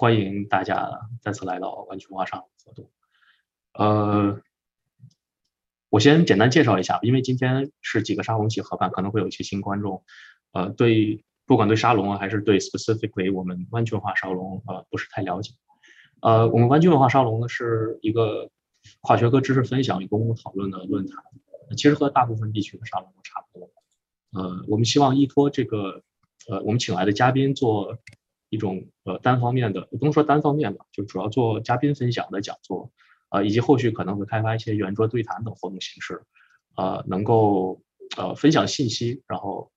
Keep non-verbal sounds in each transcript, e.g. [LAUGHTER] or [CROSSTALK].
欢迎大家再次来到湾区文化沙龙活动。呃，我先简单介绍一下，因为今天是几个沙龙一起合办，可能会有一些新观众。呃，对，不管对沙龙啊，还是对 specifically 我们湾区文化沙龙，呃，不是太了解。呃，我们湾区文化沙龙呢是一个跨学科知识分享与公共讨论的论坛，其实和大部分地区的沙龙都差不多。呃，我们希望依托这个，呃，我们请来的嘉宾做一种呃单方面的，不能说单方面吧，就主要做嘉宾分享的讲座，呃，以及后续可能会开发一些圆桌对谈等活动形式，呃，能够呃分享信息，然后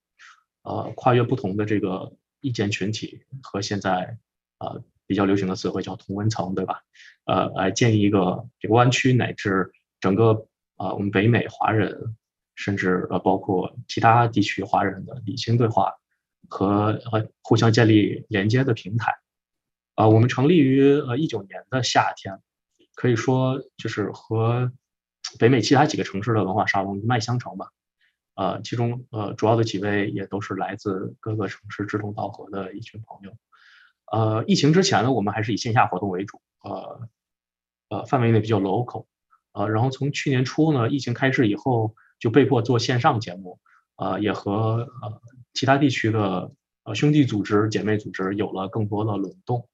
呃跨越不同的这个意见群体和现在呃比较流行的词汇叫同温层，对吧？呃，来建立一个这个湾区乃至整个啊我们北美华人。甚至呃，包括其他地区华人的理性对话和和互相建立连接的平台。啊，我们成立于呃一九年的夏天，可以说就是和北美其他几个城市的文化沙龙一脉相承吧。呃，其中呃主要的几位也都是来自各个城市志同道合的一群朋友。呃，疫情之前呢，我们还是以线下活动为主，呃呃范围内比较 local。呃，然后从去年初呢，疫情开始以后。就被迫做线上节目，呃，也和呃其他地区的呃兄弟组织、姐妹组织有了更多的轮动，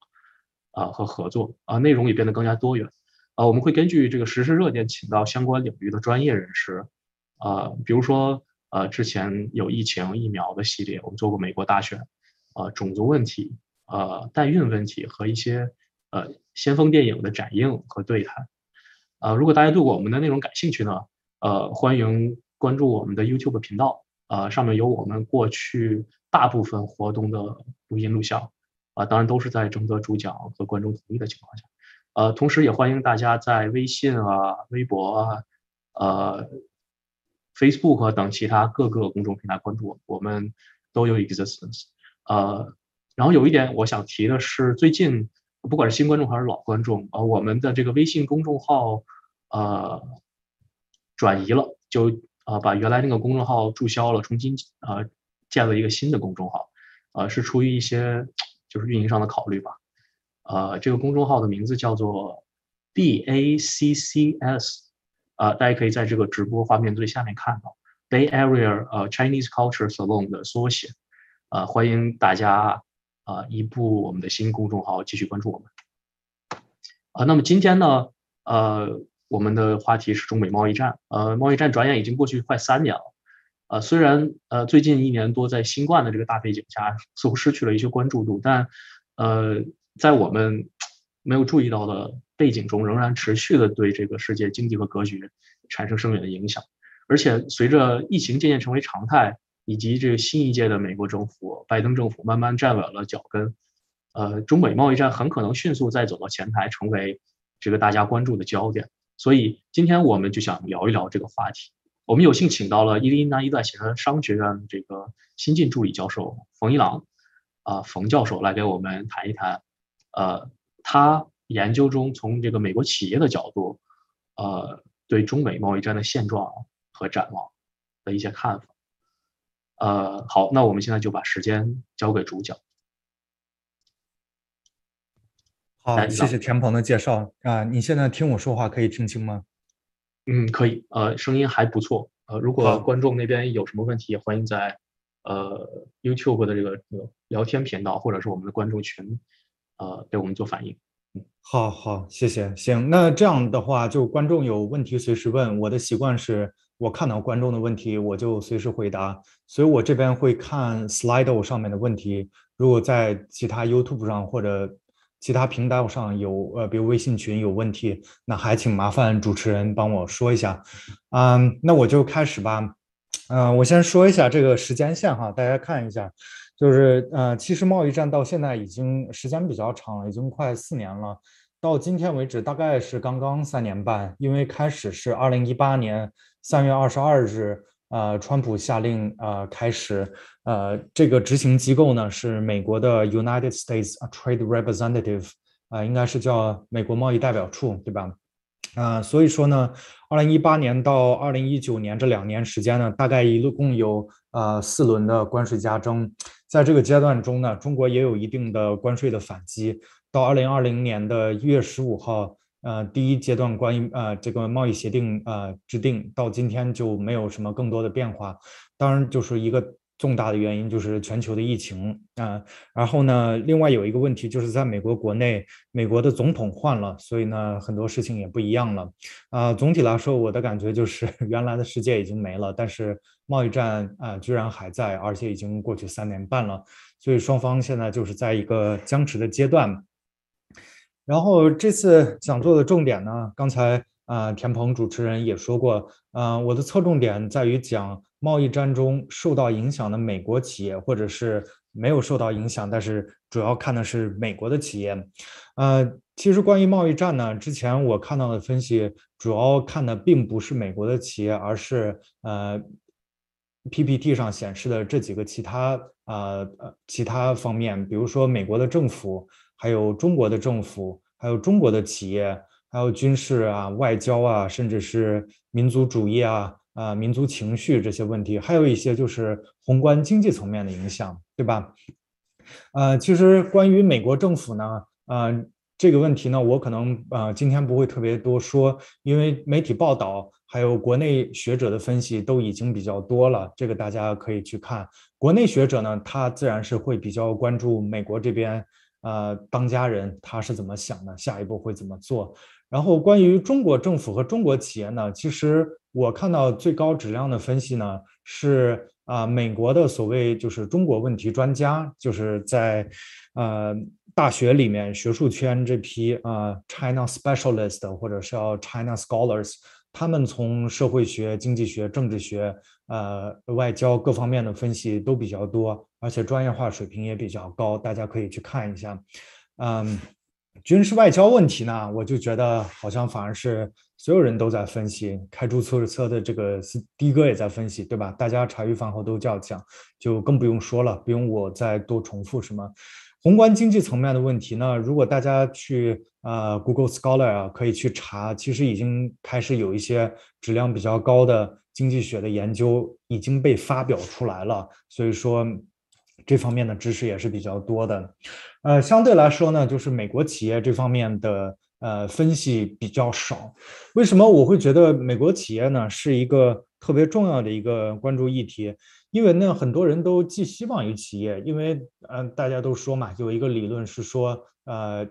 啊和合作，啊内容也变得更加多元，啊我们会根据这个实时热点，请到相关领域的专业人士，啊比如说呃之前有疫情疫苗的系列，我们做过美国大选，啊种族问题，呃代孕问题和一些呃先锋电影的展映和对谈，啊如果大家对我们的内容感兴趣呢？呃，欢迎关注我们的 YouTube 频道，呃，上面有我们过去大部分活动的录音录像，啊，当然都是在征得主讲和观众同意的情况下，呃，同时也欢迎大家在微信啊、微博啊、呃、Facebook 等其他各个公众平台关注我，我们都有 existence，呃，然后有一点我想提的是，最近不管是新观众还是老观众，呃，我们的这个微信公众号，呃。转移了，就啊把原来那个公众号注销了，重新啊建了一个新的公众号，呃是出于一些就是运营上的考虑吧，呃这个公众号的名字叫做 B A C C S，啊大家可以在这个直播画面最下面看到 Bay Area 呃 Chinese Culture Salon 的缩写，啊欢迎大家啊移步我们的新公众号继续关注我们，啊那么今天呢呃。我们的话题是中美贸易战，呃，贸易战转眼已经过去快三年了，呃，虽然呃最近一年多在新冠的这个大背景下似乎失去了一些关注度，但呃在我们没有注意到的背景中，仍然持续的对这个世界经济和格局产生深远的影响。而且随着疫情渐渐成为常态，以及这个新一届的美国政府拜登政府慢慢站稳了脚跟，呃，中美贸易战很可能迅速再走到前台，成为这个大家关注的焦点。所以今天我们就想聊一聊这个话题。我们有幸请到了伊利纳伊大学商学院这个新晋助理教授冯一郎，啊，冯教授来给我们谈一谈，呃，他研究中从这个美国企业的角度，呃，对中美贸易战的现状和展望的一些看法。呃，好，那我们现在就把时间交给主讲。好，谢谢田鹏的介绍啊！你现在听我说话可以听清吗？嗯，可以，呃，声音还不错。呃，如果观众那边有什么问题，欢迎在呃 YouTube 的这个聊天频道或者是我们的观众群，呃，给我们做反应。嗯，好好，谢谢。行，那这样的话，就观众有问题随时问。我的习惯是我看到观众的问题，我就随时回答。所以我这边会看 Slido 上面的问题。如果在其他 YouTube 上或者其他频道上有呃，比如微信群有问题，那还请麻烦主持人帮我说一下。嗯，那我就开始吧。嗯，我先说一下这个时间线哈，大家看一下，就是呃，其实贸易战到现在已经时间比较长了，已经快四年了。到今天为止，大概是刚刚三年半，因为开始是二零一八年三月二十二日。呃，川普下令呃开始，呃，这个执行机构呢是美国的 United States Trade Representative，啊，应该是叫美国贸易代表处，对吧？啊，所以说呢，二零一八年到二零一九年这两年时间呢，大概一共有呃四轮的关税加征，在这个阶段中呢，中国也有一定的关税的反击，到二零二零年的一月十五号，呃，第一阶段关于呃这个贸易协定呃制定到今天就没有什么更多的变化。当然，就是一个重大的原因就是全球的疫情啊。然后呢，另外有一个问题就是在美国国内，美国的总统换了，所以呢很多事情也不一样了。啊，总体来说，我的感觉就是 [LAUGHS] 原来的世界已经没了，但是贸易战啊居然还在，而且已经过去三年半了。所以双方现在就是在一个僵持的阶段。然后这次讲座的重点呢，刚才啊田鹏主持人也说过，啊我的侧重点在于讲贸易战中受到影响的美国企业，或者是没有受到影响，但是主要看的是美国的企业。呃，其实关于贸易战呢，之前我看到的分析主要看的并不是美国的企业，而是呃 PPT 上显示的这几个其他啊呃其他方面，比如说美国的政府。还有中国的政府，还有中国的企业，还有军事啊、外交啊，甚至是民族主义啊、啊民族情绪这些问题，还有一些就是宏观经济层面的影响，对吧？呃，其实关于美国政府呢，呃，这个问题呢，我可能呃今天不会特别多说，因为媒体报道还有国内学者的分析都已经比较多了，这个大家可以去看。国内学者呢，他自然是会比较关注美国这边。呃，当家人他是怎么想的？下一步会怎么做？然后关于中国政府和中国企业呢？其实我看到最高质量的分析呢，是啊，美国的所谓就是中国问题专家，就是在呃大学里面学术圈这批啊 China specialist 或者是叫 China scholars。他们从社会学、经济学、政治学、呃外交各方面的分析都比较多，而且专业化水平也比较高，大家可以去看一下。嗯，军事外交问题呢，我就觉得好像反而是所有人都在分析，开出租车的这个的哥也在分析，对吧？大家茶余饭后都这样讲，就更不用说了，不用我再多重复什么。宏观经济层面的问题呢？如果大家去呃 Google Scholar 啊，可以去查，其实已经开始有一些质量比较高的经济学的研究已经被发表出来了。所以说，这方面的知识也是比较多的。呃，相对来说呢，就是美国企业这方面的呃分析比较少。为什么我会觉得美国企业呢是一个特别重要的一个关注议题？因为呢，很多人都寄希望于企业，因为嗯，大家都说嘛，有一个理论是说，呃，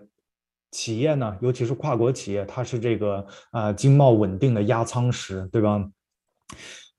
企业呢，尤其是跨国企业，它是这个啊经贸稳定的压舱石，对吧？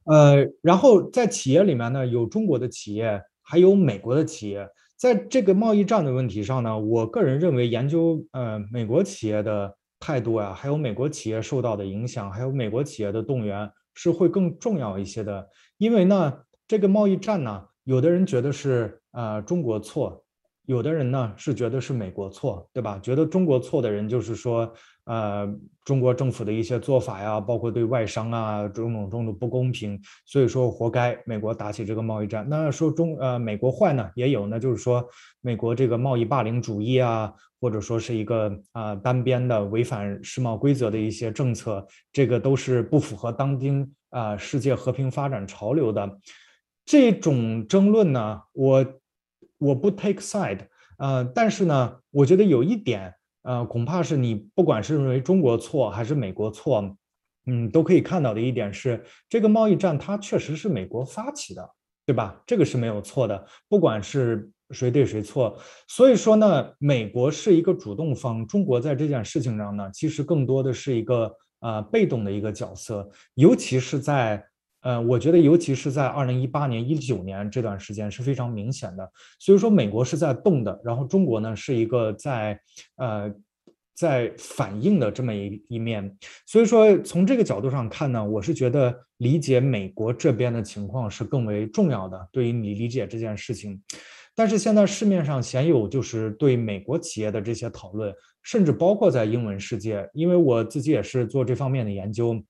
呃，然后在企业里面呢，有中国的企业，还有美国的企业，在这个贸易战的问题上呢，我个人认为研究呃美国企业的态度啊，还有美国企业受到的影响，还有美国企业的动员是会更重要一些的，因为呢。这个贸易战呢，有的人觉得是呃中国错，有的人呢是觉得是美国错，对吧？觉得中国错的人就是说，呃，中国政府的一些做法呀，包括对外商啊种种种的不公平，所以说活该美国打起这个贸易战。那说中呃美国坏呢，也有呢，就是说美国这个贸易霸凌主义啊，或者说是一个啊单边的违反世贸规则的一些政策，这个都是不符合当今啊世界和平发展潮流的。这种争论呢，我我不 take side，呃，但是呢，我觉得有一点，呃，恐怕是你不管是认为中国错还是美国错，嗯，都可以看到的一点是，这个贸易战它确实是美国发起的，对吧？这个是没有错的，不管是谁对谁错。所以说呢，美国是一个主动方，中国在这件事情上呢，其实更多的是一个呃被动的一个角色，尤其是在。呃，我觉得尤其是在二零一八年、一九年这段时间是非常明显的。所以说，美国是在动的，然后中国呢是一个在呃在反应的这么一一面。所以说，从这个角度上看呢，我是觉得理解美国这边的情况是更为重要的，对于你理解这件事情。但是现在市面上鲜有就是对美国企业的这些讨论，甚至包括在英文世界，因为我自己也是做这方面的研究。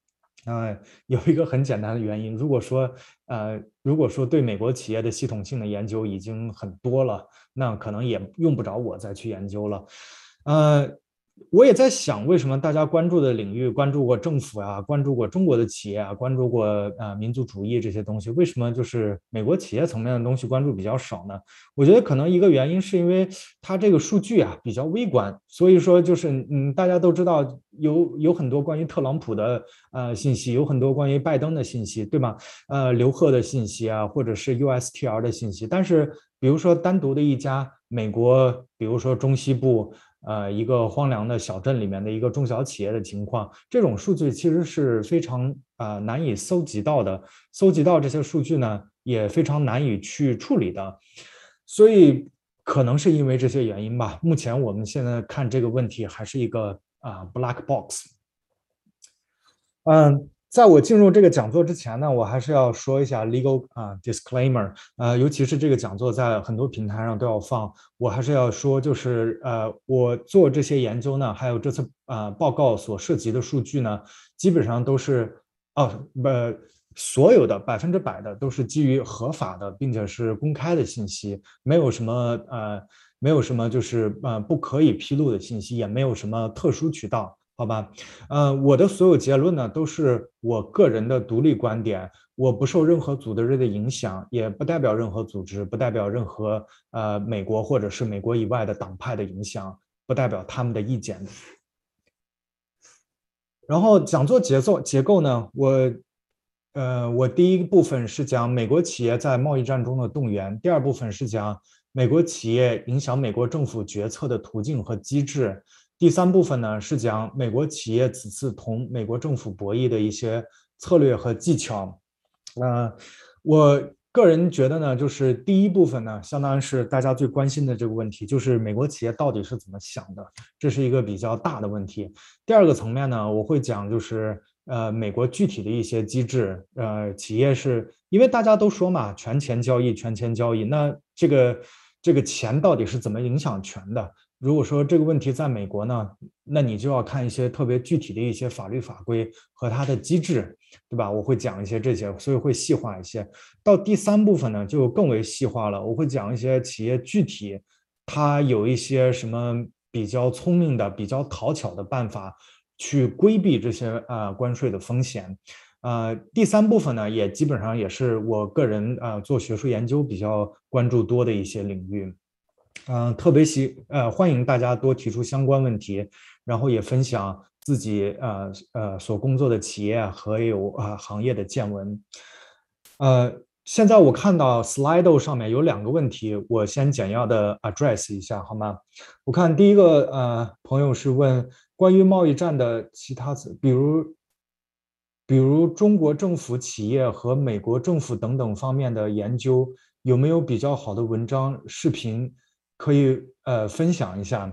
呃，有一个很简单的原因，如果说，呃，如果说对美国企业的系统性的研究已经很多了，那可能也用不着我再去研究了。呃，我也在想，为什么大家关注的领域，关注过政府啊，关注过中国的企业啊，关注过呃民族主义这些东西，为什么就是美国企业层面的东西关注比较少呢？我觉得可能一个原因是因为它这个数据啊比较微观，所以说就是嗯大家都知道有有很多关于特朗普的呃信息，有很多关于拜登的信息，对吗？呃刘鹤的信息啊，或者是 USTR 的信息，但是比如说单独的一家美国，比如说中西部。呃，一个荒凉的小镇里面的一个中小企业的情况，这种数据其实是非常啊难以搜集到的，搜集到这些数据呢也非常难以去处理的，所以可能是因为这些原因吧。目前我们现在看这个问题还是一个啊 black box，嗯。在我进入这个讲座之前呢，我还是要说一下 legal 啊 disclaimer，呃，尤其是这个讲座在很多平台上都要放，我还是要说，就是呃，我做这些研究呢，还有这次啊报告所涉及的数据呢，基本上都是哦不，所有的百分之百的都是基于合法的，并且是公开的信息，没有什么呃，没有什么就是呃不可以披露的信息，也没有什么特殊渠道。好吧，呃，我的所有结论呢，都是我个人的独立观点，我不受任何组织的影响，也不代表任何组织，不代表任何呃美国或者是美国以外的党派的影响，不代表他们的意见。然后讲座节奏结构呢，我呃，我第一部分是讲美国企业在贸易战中的动员，第二部分是讲美国企业影响美国政府决策的途径和机制。第三部分呢是讲美国企业此次同美国政府博弈的一些策略和技巧。呃，我个人觉得呢，就是第一部分呢，相当于是大家最关心的这个问题，就是美国企业到底是怎么想的，这是一个比较大的问题。第二个层面呢，我会讲就是呃，美国具体的一些机制，呃，企业是因为大家都说嘛，权钱交易，权钱交易，那这个这个钱到底是怎么影响权的？如果说这个问题在美国呢，那你就要看一些特别具体的一些法律法规和它的机制，对吧？我会讲一些这些，所以会细化一些。到第三部分呢，就更为细化了，我会讲一些企业具体，它有一些什么比较聪明的、比较讨巧的办法去规避这些啊关税的风险。呃，第三部分呢，也基本上也是我个人啊做学术研究比较关注多的一些领域。嗯，特别喜呃，欢迎大家多提出相关问题，然后也分享自己呃呃所工作的企业和有啊行业的见闻。呃，现在我看到 Slido 上面有两个问题，我先简要的 address 一下好吗？我看第一个呃朋友是问关于贸易战的其他，比如比如中国政府、企业和美国政府等等方面的研究，有没有比较好的文章、视频？可以呃分享一下，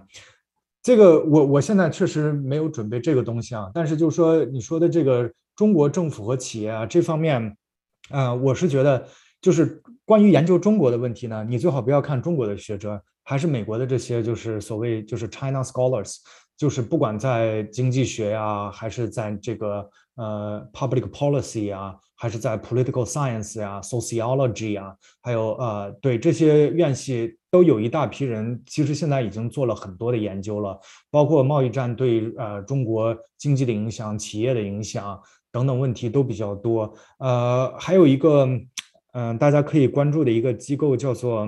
这个我我现在确实没有准备这个东西啊，但是就是说你说的这个中国政府和企业啊这方面，啊我是觉得就是关于研究中国的问题呢，你最好不要看中国的学者，还是美国的这些就是所谓就是 China scholars，就是不管在经济学呀，还是在这个呃 public policy 啊。还是在 political science 呀，sociology 啊，还有呃，对这些院系都有一大批人，其实现在已经做了很多的研究了，包括贸易战对呃中国经济的影响、企业的影响等等问题都比较多。呃，还有一个嗯，大家可以关注的一个机构叫做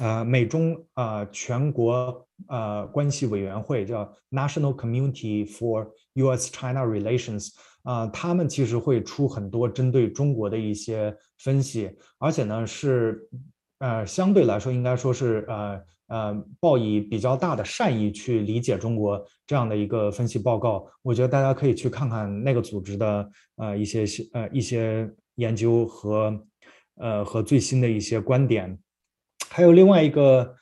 呃美中啊全国呃关系委员会，叫 National Community for U.S.-China Relations。啊，他们其实会出很多针对中国的一些分析，而且呢是，呃，相对来说应该说是呃呃抱以比较大的善意去理解中国这样的一个分析报告。我觉得大家可以去看看那个组织的呃一些呃一些研究和呃和最新的一些观点。还有另外一个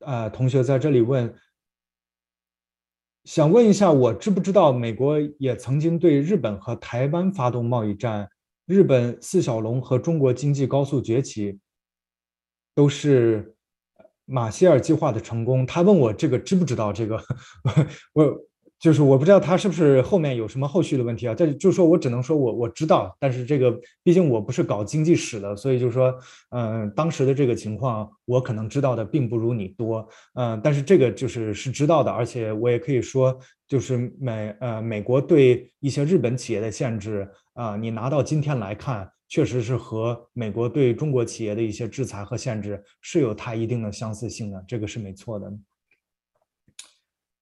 呃同学在这里问。想问一下，我知不知道美国也曾经对日本和台湾发动贸易战？日本四小龙和中国经济高速崛起，都是马歇尔计划的成功。他问我这个知不知道这个？[LAUGHS] 我就是我不知道他是不是后面有什么后续的问题啊？这就是说我只能说我我知道，但是这个毕竟我不是搞经济史的，所以就是说，嗯，当时的这个情况我可能知道的并不如你多，嗯，但是这个就是是知道的，而且我也可以说，就是美呃美国对一些日本企业的限制啊，你拿到今天来看，确实是和美国对中国企业的一些制裁和限制是有它一定的相似性的，这个是没错的。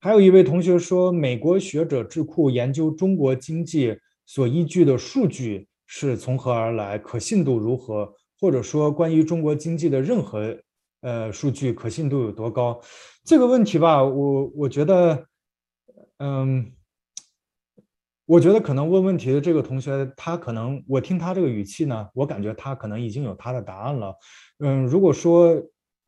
还有一位同学说，美国学者智库研究中国经济所依据的数据是从何而来，可信度如何？或者说，关于中国经济的任何呃数据可信度有多高？这个问题吧，我我觉得，嗯，我觉得可能问问题的这个同学，他可能我听他这个语气呢，我感觉他可能已经有他的答案了。嗯，如果说。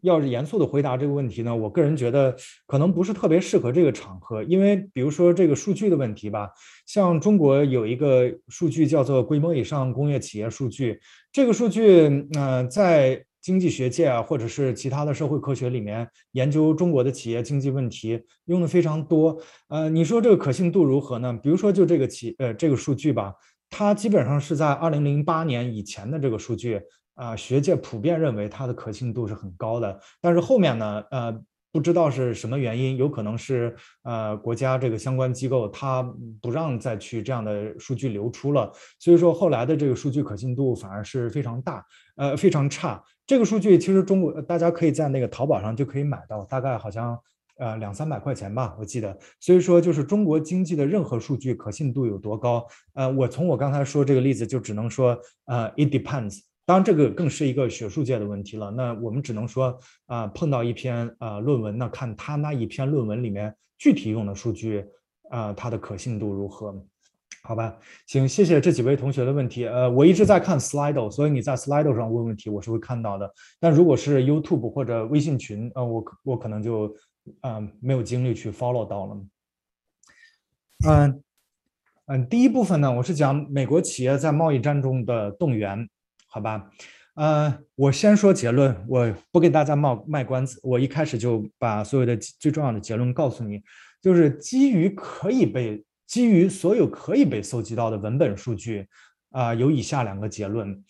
要是严肃的回答这个问题呢，我个人觉得可能不是特别适合这个场合，因为比如说这个数据的问题吧，像中国有一个数据叫做规模以上工业企业数据，这个数据，呃，在经济学界啊，或者是其他的社会科学里面研究中国的企业经济问题用的非常多。呃，你说这个可信度如何呢？比如说就这个企，呃，这个数据吧，它基本上是在二零零八年以前的这个数据。啊，学界普遍认为它的可信度是很高的，但是后面呢，呃，不知道是什么原因，有可能是呃国家这个相关机构它不让再去这样的数据流出了，所以说后来的这个数据可信度反而是非常大，呃非常差。这个数据其实中国大家可以在那个淘宝上就可以买到，大概好像呃两三百块钱吧，我记得。所以说就是中国经济的任何数据可信度有多高，呃，我从我刚才说这个例子就只能说，呃，it depends。当然，这个更是一个学术界的问题了。那我们只能说，啊，碰到一篇啊论文，那看他那一篇论文里面具体用的数据，啊，它的可信度如何？好吧，行，谢谢这几位同学的问题。呃，我一直在看 Slido，所以你在 Slido 上问问题，我是会看到的。但如果是 YouTube 或者微信群，呃，我我可能就，呃，没有精力去 follow 到了。嗯嗯，第一部分呢，我是讲美国企业在贸易战中的动员。好吧，呃，我先说结论，我不给大家冒卖关子，我一开始就把所有的最重要的结论告诉你，就是基于可以被基于所有可以被搜集到的文本数据，啊，有以下两个结论。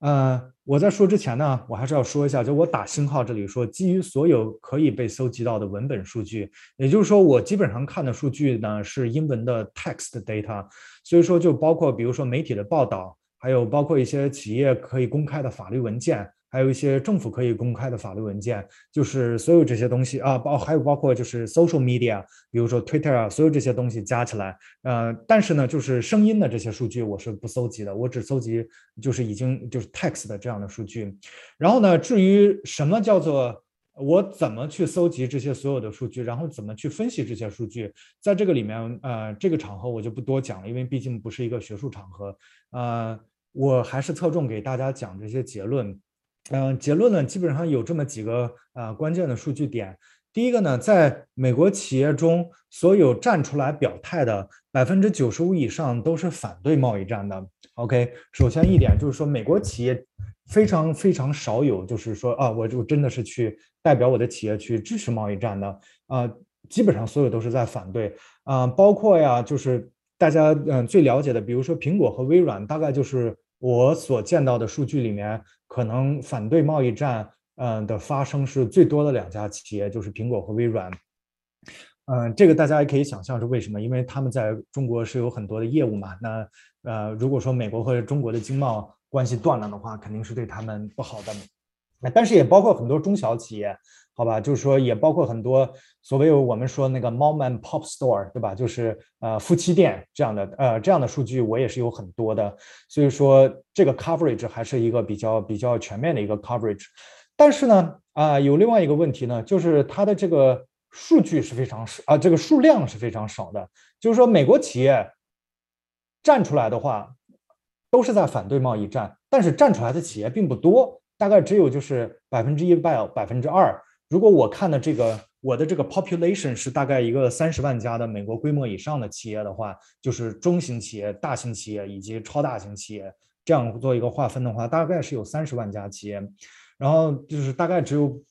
呃，我在说之前呢，我还是要说一下，就我打星号这里说，基于所有可以被搜集到的文本数据，也就是说，我基本上看的数据呢是英文的 text data，所以说就包括比如说媒体的报道。还有包括一些企业可以公开的法律文件，还有一些政府可以公开的法律文件，就是所有这些东西啊，包还有包括就是 social media，比如说 Twitter 啊，所有这些东西加起来，呃，但是呢，就是声音的这些数据我是不搜集的，我只搜集就是已经就是 text 的这样的数据。然后呢，至于什么叫做我怎么去搜集这些所有的数据，然后怎么去分析这些数据，在这个里面，呃，这个场合我就不多讲了，因为毕竟不是一个学术场合，呃。我还是侧重给大家讲这些结论，嗯，结论呢基本上有这么几个啊关键的数据点。第一个呢，在美国企业中，所有站出来表态的百分之九十五以上都是反对贸易战的。OK，首先一点就是说，美国企业非常非常少有就是说啊，我就真的是去代表我的企业去支持贸易战的啊，基本上所有都是在反对啊，包括呀就是。大家嗯最了解的，比如说苹果和微软，大概就是我所见到的数据里面，可能反对贸易战嗯的发生是最多的两家企业，就是苹果和微软。嗯，这个大家也可以想象是为什么，因为他们在中国是有很多的业务嘛。那呃，如果说美国和中国的经贸关系断了的话，肯定是对他们不好的。但是也包括很多中小企业。好吧，就是说也包括很多所谓我们说那个 mom and pop store，对吧？就是呃夫妻店这样的呃这样的数据我也是有很多的，所以说这个 coverage 还是一个比较比较全面的一个 coverage。但是呢啊有另外一个问题呢，就是它的这个数据是非常少啊，这个数量是非常少的。就是说美国企业站出来的话，都是在反对贸易战，但是站出来的企业并不多，大概只有就是百分之一百百分之二。如果我看的这个我的这个 population 是大概一个三十万家的美国规模以上的企业的话，就是中型企业、大型企业以及超大型企业这样做一个划分的话，大概是有三十万家企业，然后就是大概只有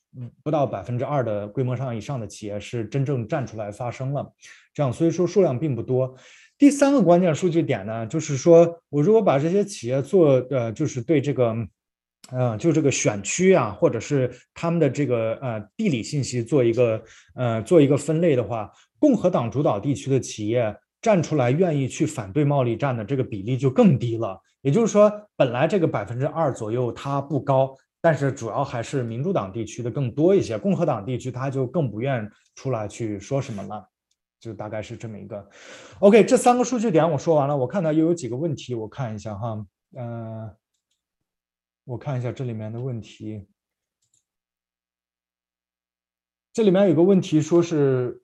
不到百分之二的规模上以上的企业是真正站出来发声了，这样所以说数量并不多。第三个关键数据点呢，就是说我如果把这些企业做呃，就是对这个，嗯，就这个选区啊，或者是他们的这个呃地理信息做一个呃做一个分类的话，共和党主导地区的企业站出来愿意去反对贸易战的这个比例就更低了。也就是说，本来这个百分之二左右它不高。但是主要还是民主党地区的更多一些，共和党地区他就更不愿出来去说什么了，就大概是这么一个。OK，这三个数据点我说完了，我看到又有几个问题，我看一下哈，嗯，我看一下这里面的问题，这里面有个问题说是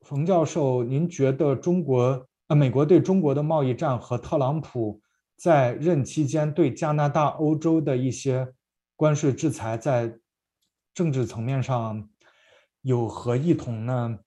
冯教授，您觉得中国啊，美国对中国的贸易战和特朗普？在任期间对加拿大、欧洲的一些关税制裁，在政治层面上有何异同呢？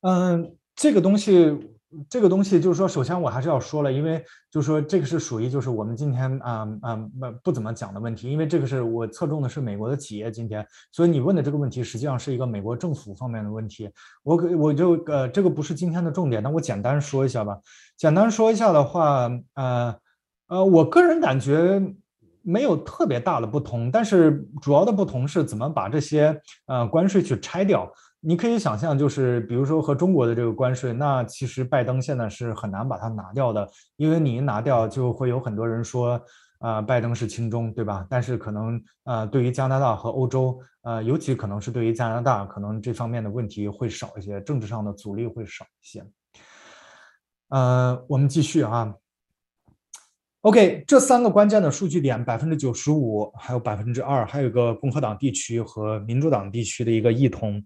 嗯，这个东西。这个东西就是说，首先我还是要说了，因为就是说这个是属于就是我们今天啊啊不不怎么讲的问题，因为这个是我侧重的是美国的企业今天，所以你问的这个问题实际上是一个美国政府方面的问题。我我就呃这个不是今天的重点，那我简单说一下吧。简单说一下的话，呃呃，我个人感觉没有特别大的不同，但是主要的不同是怎么把这些呃关税去拆掉。你可以想象，就是比如说和中国的这个关税，那其实拜登现在是很难把它拿掉的，因为你一拿掉，就会有很多人说，啊，拜登是亲中，对吧？但是可能，呃，对于加拿大和欧洲，呃，尤其可能是对于加拿大，可能这方面的问题会少一些，政治上的阻力会少一些。呃，我们继续啊。OK，这三个关键的数据点，百分之九十五，还有百分之二，还有一个共和党地区和民主党地区的一个异同。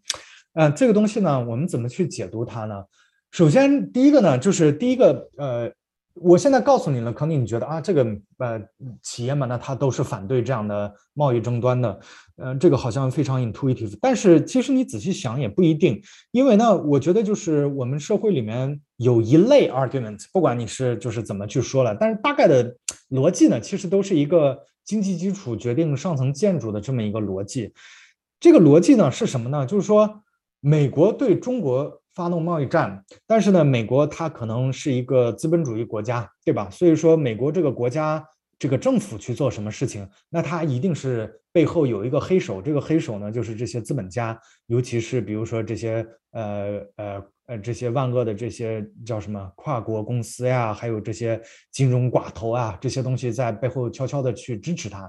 嗯，这个东西呢，我们怎么去解读它呢？首先，第一个呢，就是第一个，呃，我现在告诉你了，可能你觉得啊，这个呃企业嘛，那它都是反对这样的贸易争端的，呃，这个好像非常 intuitive。但是其实你仔细想也不一定，因为呢，我觉得就是我们社会里面有一类 argument，不管你是就是怎么去说了，但是大概的逻辑呢，其实都是一个经济基础决定上层建筑的这么一个逻辑。这个逻辑呢是什么呢？就是说。美国对中国发动贸易战，但是呢，美国它可能是一个资本主义国家，对吧？所以说，美国这个国家这个政府去做什么事情，那它一定是背后有一个黑手，这个黑手呢，就是这些资本家，尤其是比如说这些呃呃呃这些万恶的这些叫什么跨国公司呀，还有这些金融寡头啊，这些东西在背后悄悄的去支持它。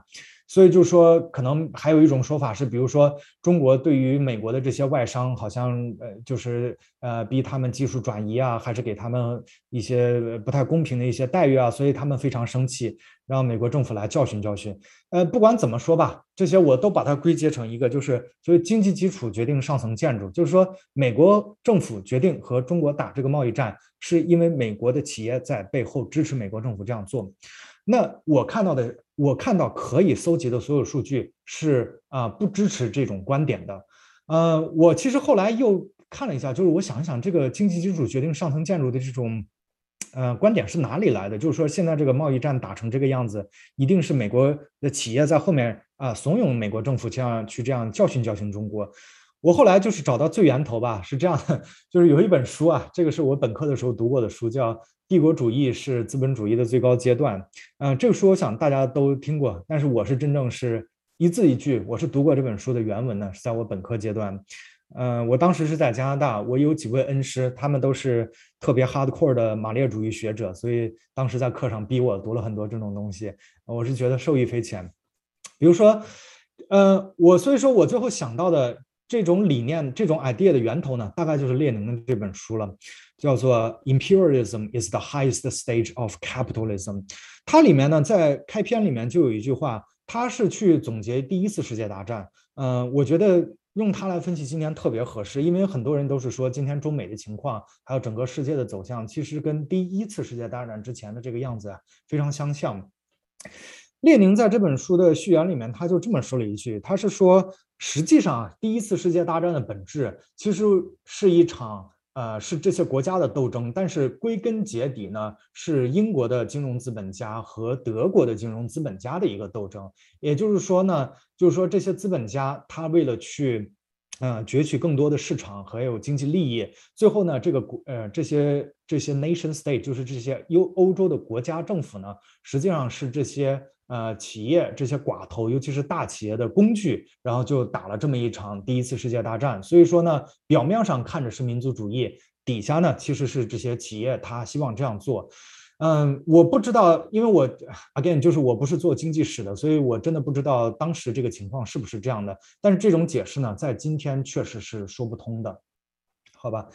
所以就说，可能还有一种说法是，比如说中国对于美国的这些外商，好像呃，就是呃，逼他们技术转移啊，还是给他们一些不太公平的一些待遇啊，所以他们非常生气，让美国政府来教训教训。呃，不管怎么说吧，这些我都把它归结成一个，就是所以经济基础决定上层建筑，就是说美国政府决定和中国打这个贸易战，是因为美国的企业在背后支持美国政府这样做。那我看到的，我看到可以搜集的所有数据是啊，不支持这种观点的。呃，我其实后来又看了一下，就是我想一想，这个经济基础决定上层建筑的这种呃观点是哪里来的？就是说现在这个贸易战打成这个样子，一定是美国的企业在后面啊怂恿美国政府这样去这样教训教训中国。我后来就是找到最源头吧，是这样的，[LAUGHS] 就是有一本书啊，这个是我本科的时候读过的书，叫。帝国主义是资本主义的最高阶段，嗯，这个书我想大家都听过，但是我是真正是一字一句，我是读过这本书的原文呢，是在我本科阶段，嗯，我当时是在加拿大，我有几位恩师，他们都是特别 hardcore 的马列主义学者，所以当时在课上逼我读了很多这种东西，我是觉得受益匪浅。比如说，呃，我所以说我最后想到的这种理念、这种 idea 的源头呢，大概就是列宁的这本书了。叫做 Imperialism is the highest stage of capitalism。它里面呢，在开篇里面就有一句话，它是去总结第一次世界大战。嗯，我觉得用它来分析今天特别合适，因为很多人都是说今天中美的情况，还有整个世界的走向，其实跟第一次世界大战之前的这个样子啊非常相像。列宁在这本书的序言里面，他就这么说了一句，他是说，实际上第一次世界大战的本质其实是一场。呃，是这些国家的斗争，但是归根结底呢，是英国的金融资本家和德国的金融资本家的一个斗争。也就是说呢，就是说这些资本家他为了去，呃，攫取更多的市场还有经济利益，最后呢，这个国呃这些这些 nation state 就是这些欧欧洲的国家政府呢，实际上是这些。呃，企业这些寡头，尤其是大企业的工具，然后就打了这么一场第一次世界大战。所以说呢，表面上看着是民族主义，底下呢其实是这些企业他希望这样做。嗯，我不知道，因为我 again 就是我不是做经济史的，所以我真的不知道当时这个情况是不是这样的。但是这种解释呢，在今天确实是说不通的。好吧，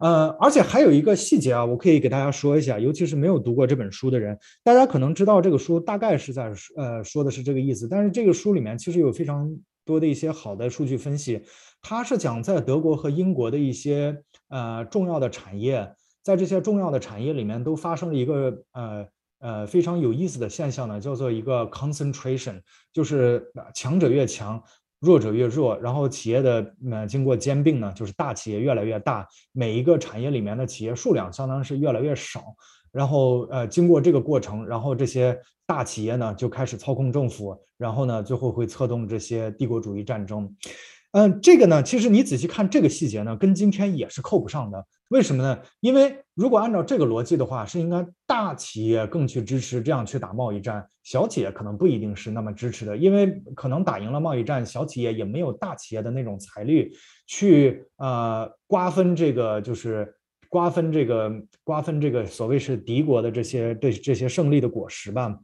呃，而且还有一个细节啊，我可以给大家说一下，尤其是没有读过这本书的人，大家可能知道这个书大概是在呃说的是这个意思，但是这个书里面其实有非常多的一些好的数据分析，它是讲在德国和英国的一些呃重要的产业，在这些重要的产业里面都发生了一个呃呃非常有意思的现象呢，叫做一个 concentration，就是强者越强。弱者越弱，然后企业的呃经过兼并呢，就是大企业越来越大，每一个产业里面的企业数量相当是越来越少，然后呃经过这个过程，然后这些大企业呢就开始操控政府，然后呢最后会策动这些帝国主义战争。嗯，这个呢，其实你仔细看这个细节呢，跟今天也是扣不上的。为什么呢？因为如果按照这个逻辑的话，是应该大企业更去支持这样去打贸易战，小企业可能不一定是那么支持的，因为可能打赢了贸易战，小企业也没有大企业的那种财力去呃瓜分这个，就是瓜分这个瓜分这个所谓是敌国的这些这这些胜利的果实吧。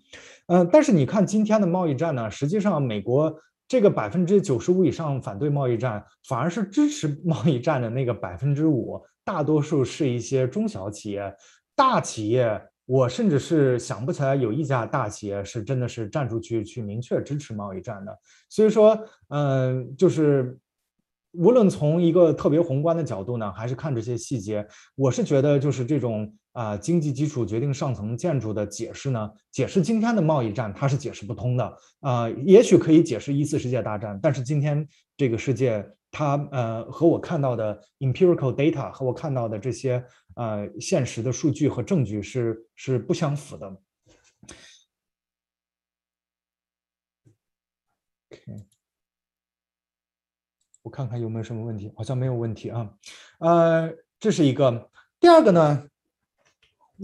嗯，但是你看今天的贸易战呢，实际上美国。这个百分之九十五以上反对贸易战，反而是支持 [LAUGHS] 贸易战的那个百分之五，大多数是一些中小企业，大企业，我甚至是想不起来有一家大企业是真的是站出去去明确支持贸易战的。所以说，嗯，就是无论从一个特别宏观的角度呢，还是看这些细节，我是觉得就是这种。啊，经济基础决定上层建筑的解释呢？解释今天的贸易战，它是解释不通的。啊，也许可以解释一次世界大战，但是今天这个世界，它呃和我看到的 empirical data 和我看到的这些呃现实的数据和证据是是不相符的。OK，我看看有没有什么问题，好像没有问题啊。呃，这是一个。第二个呢？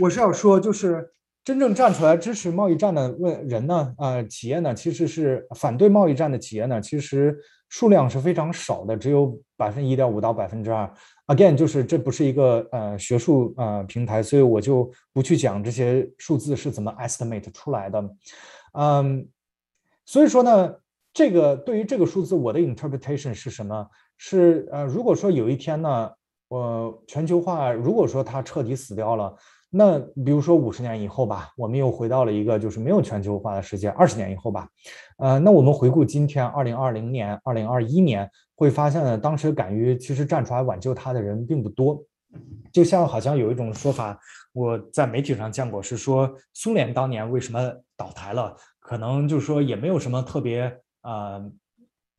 我是要说，就是真正站出来支持贸易战的问人呢，呃，企业呢，其实是反对贸易战的企业呢，其实数量是非常少的，只有百分之一点五到百分之二。Again，就是这不是一个呃学术呃平台，所以我就不去讲这些数字是怎么 estimate 出来的。嗯，所以说呢，这个对于这个数字，我的 interpretation 是什么？是呃，如果说有一天呢，我全球化如果说它彻底死掉了。那比如说五十年以后吧，我们又回到了一个就是没有全球化的世界。二十年以后吧，呃，那我们回顾今天二零二零年、二零二一年，会发现呢，当时敢于其实站出来挽救它的人并不多。就像好像有一种说法，我在媒体上见过，是说苏联当年为什么倒台了，可能就是说也没有什么特别呃。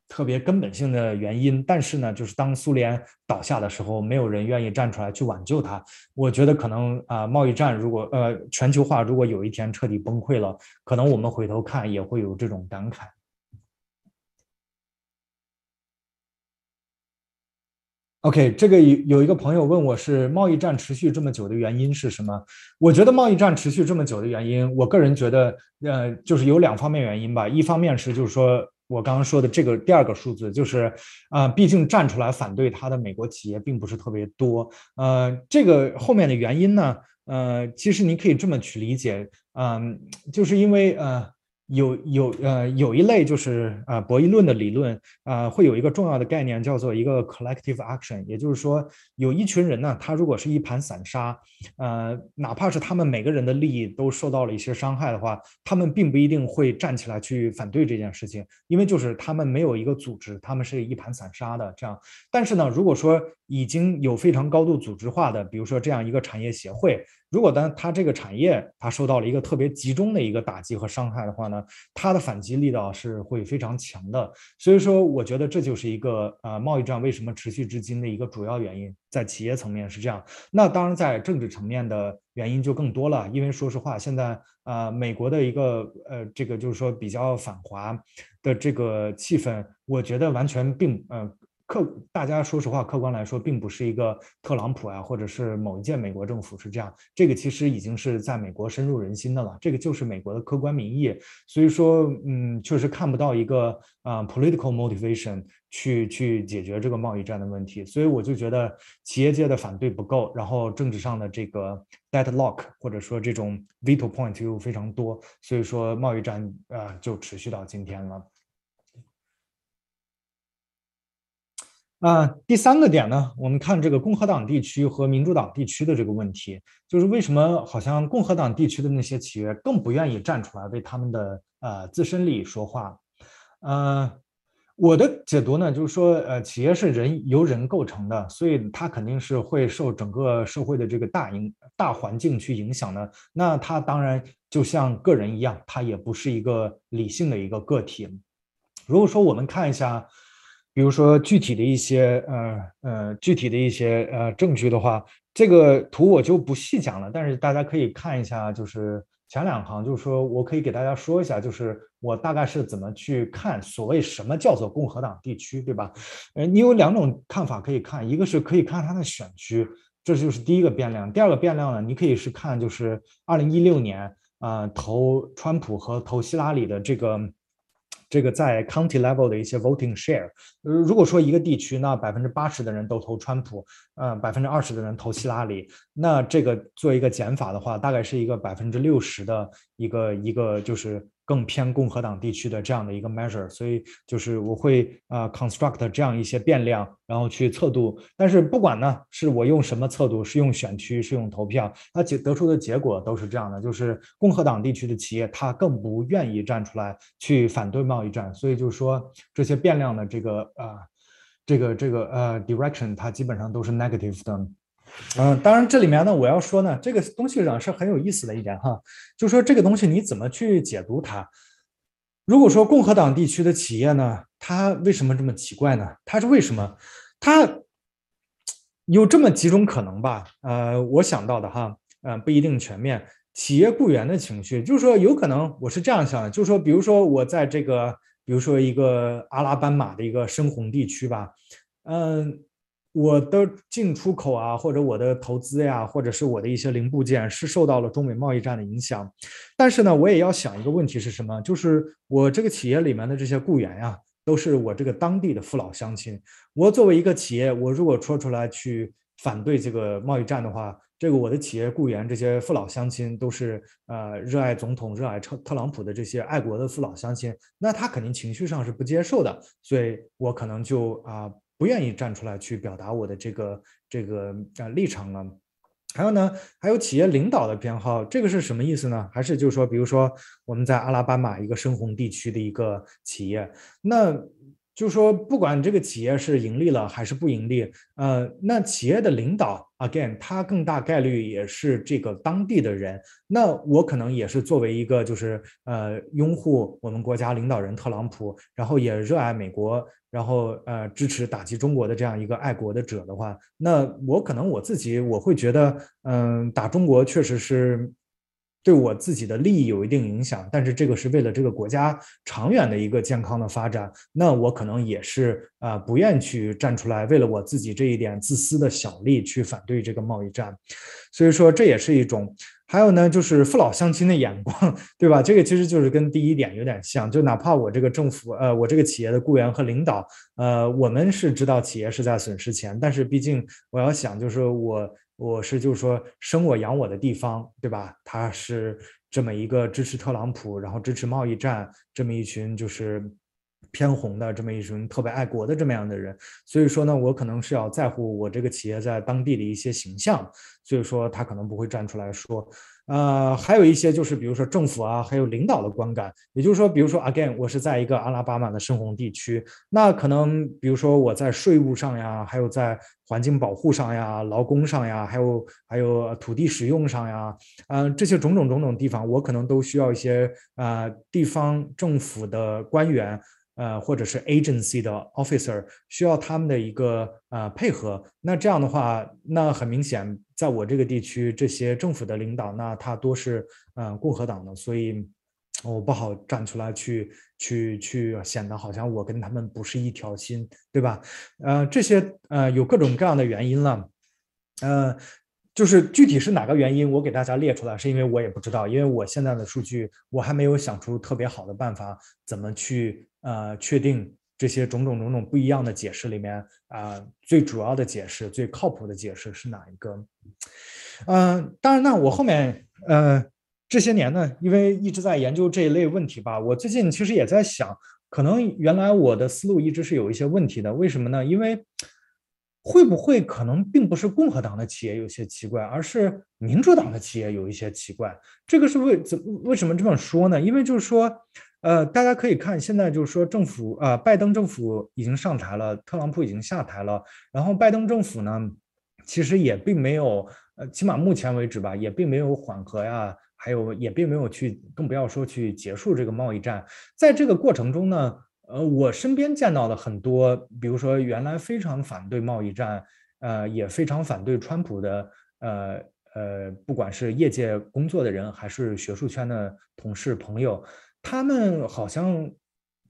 特别根本性的原因，但是呢，就是当苏联倒下的时候，没有人愿意站出来去挽救它。我觉得可能啊，贸易战如果呃全球化如果有一天彻底崩溃了，可能我们回头看也会有这种感慨。OK，这个有有一个朋友问我是贸易战持续这么久的原因是什么？我觉得贸易战持续这么久的原因，我个人觉得呃就是有两方面原因吧。一方面是就是说。我刚刚说的这个第二个数字，就是啊，毕竟站出来反对他的美国企业并不是特别多。呃，这个后面的原因呢，呃，其实你可以这么去理解，嗯，就是因为呃。有有呃有一类就是呃博弈论的理论啊，会有一个重要的概念叫做一个 collective action，也就是说有一群人呢，他如果是一盘散沙，呃，哪怕是他们每个人的利益都受到了一些伤害的话，他们并不一定会站起来去反对这件事情，因为就是他们没有一个组织，他们是一盘散沙的这样。但是呢，如果说已经有非常高度组织化的，比如说这样一个产业协会。如果当它这个产业它受到了一个特别集中的一个打击和伤害的话呢，它的反击力道是会非常强的。所以说，我觉得这就是一个呃贸易战为什么持续至今的一个主要原因，在企业层面是这样。那当然，在政治层面的原因就更多了，因为说实话，现在呃美国的一个呃这个就是说比较反华的这个气氛，我觉得完全并呃。客大家说实话，客观来说，并不是一个特朗普啊，或者是某一届美国政府是这样。这个其实已经是在美国深入人心的了。这个就是美国的客观民意。所以说，嗯，确实看不到一个啊 political motivation 去去解决这个贸易战的问题。所以我就觉得企业界的反对不够，然后政治上的这个 deadlock 或者说这种 veto point 又非常多，所以说贸易战啊就持续到今天了。啊，第三个点呢，我们看这个共和党地区和民主党地区的这个问题，就是为什么好像共和党地区的那些企业更不愿意站出来为他们的呃自身利益说话？呃，我的解读呢，就是说，呃，企业是人由人构成的，所以它肯定是会受整个社会的这个大影大环境去影响的。那它当然就像个人一样，它也不是一个理性的一个个体。如果说我们看一下。比如说具体的一些呃呃具体的一些呃证据的话，这个图我就不细讲了，但是大家可以看一下，就是前两行，就是说我可以给大家说一下，就是我大概是怎么去看所谓什么叫做共和党地区，对吧？呃，你有两种看法可以看，一个是可以看它的选区，这就是第一个变量。第二个变量呢，你可以是看就是二零一六年啊投川普和投希拉里的这个。这个在 county level 的一些 voting share，呃，如果说一个地区那百分之八十的人都投川普，呃，百分之二十的人投希拉里，那这个做一个减法的话，大概是一个百分之六十的一个一个就是。更偏共和党地区的这样的一个 measure，所以就是我会啊 construct 这样一些变量，然后去测度。但是不管呢，是我用什么测度，是用选区，是用投票，它结得出的结果都是这样的，就是共和党地区的企业，它更不愿意站出来去反对贸易战。所以就是说这些变量的这个啊，这个这个呃 direction，它基本上都是 negative 的。嗯，当然，这里面呢，我要说呢，这个东西上是很有意思的一点哈，就说这个东西你怎么去解读它？如果说共和党地区的企业呢，它为什么这么奇怪呢？它是为什么？它有这么几种可能吧？呃，我想到的哈，嗯，不一定全面。企业雇员的情绪，就是说有可能我是这样想的，就是说，比如说我在这个，比如说一个阿拉班马的一个深红地区吧，嗯。我的进出口啊，或者我的投资呀，或者是我的一些零部件，是受到了中美贸易战的影响。但是呢，我也要想一个问题是什么？就是我这个企业里面的这些雇员呀，都是我这个当地的父老乡亲。我作为一个企业，我如果说出来去反对这个贸易战的话，这个我的企业雇员这些父老乡亲都是呃热爱总统、热爱特特朗普的这些爱国的父老乡亲，那他肯定情绪上是不接受的，所以我可能就啊。不愿意站出来去表达我的这个这个呃立场了。还有呢，还有企业领导的偏好，这个是什么意思呢？还是就是说，比如说我们在阿拉巴马一个深红地区的一个企业，那就是说，不管这个企业是盈利了还是不盈利，呃，那企业的领导 again，他更大概率也是这个当地的人。那我可能也是作为一个就是呃拥护我们国家领导人特朗普，然后也热爱美国。然后呃支持打击中国的这样一个爱国的者的话，那我可能我自己我会觉得，嗯，打中国确实是对我自己的利益有一定影响，但是这个是为了这个国家长远的一个健康的发展，那我可能也是啊不愿去站出来，为了我自己这一点自私的小利去反对这个贸易战，所以说这也是一种。还有呢，就是父老乡亲的眼光，对吧？这个其实就是跟第一点有点像，就哪怕我这个政府，呃，我这个企业的雇员和领导，呃，我们是知道企业是在损失钱，但是毕竟我要想，就是我我是就是说生我养我的地方，对吧？他是这么一个支持特朗普，然后支持贸易战，这么一群就是。偏红的这么一群特别爱国的这么样的人，所以说呢，我可能是要在乎我这个企业在当地的一些形象，所以说他可能不会站出来说，呃，还有一些就是比如说政府啊，还有领导的观感，也就是说，比如说 again，我是在一个阿拉巴马的深红地区，那可能比如说我在税务上呀，还有在环境保护上呀、劳工上呀，还有还有土地使用上呀，嗯，这些种种种种地方，我可能都需要一些呃地方政府的官员。呃，或者是 agency 的 officer 需要他们的一个呃配合，那这样的话，那很明显，在我这个地区，这些政府的领导，那他多是呃共和党的，所以我不好站出来去去去显得好像我跟他们不是一条心，对吧？呃，这些呃有各种各样的原因了，呃，就是具体是哪个原因，我给大家列出来，是因为我也不知道，因为我现在的数据我还没有想出特别好的办法，怎么去。呃，确定这些种种种种不一样的解释里面，啊，最主要的解释、最靠谱的解释是哪一个？嗯，当然呢，我后面呃这些年呢，因为一直在研究这一类问题吧，我最近其实也在想，可能原来我的思路一直是有一些问题的。为什么呢？因为会不会可能并不是共和党的企业有些奇怪，而是民主党的企业有一些奇怪？这个是为怎为什么这么说呢？因为就是说。呃，大家可以看，现在就是说政府，呃，拜登政府已经上台了，特朗普已经下台了。然后拜登政府呢，其实也并没有，呃，起码目前为止吧，也并没有缓和呀，还有也并没有去，更不要说去结束这个贸易战。在这个过程中呢，呃，我身边见到的很多，比如说原来非常反对贸易战，呃，也非常反对川普的，呃呃，不管是业界工作的人，还是学术圈的同事朋友。他们好像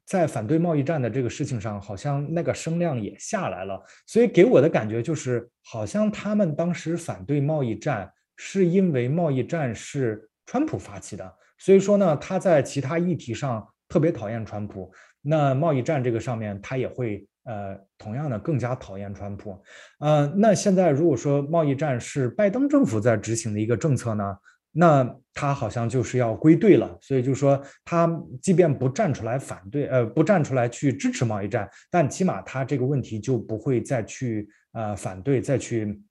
在反对贸易战的这个事情上，好像那个声量也下来了，所以给我的感觉就是，好像他们当时反对贸易战，是因为贸易战是川普发起的，所以说呢，他在其他议题上特别讨厌川普，那贸易战这个上面他也会呃同样的更加讨厌川普，呃，那现在如果说贸易战是拜登政府在执行的一个政策呢？那他好像就是要归队了，所以就说他即便不站出来反对，呃，不站出来去支持贸易战，但起码他这个问题就不会再去呃反对，再去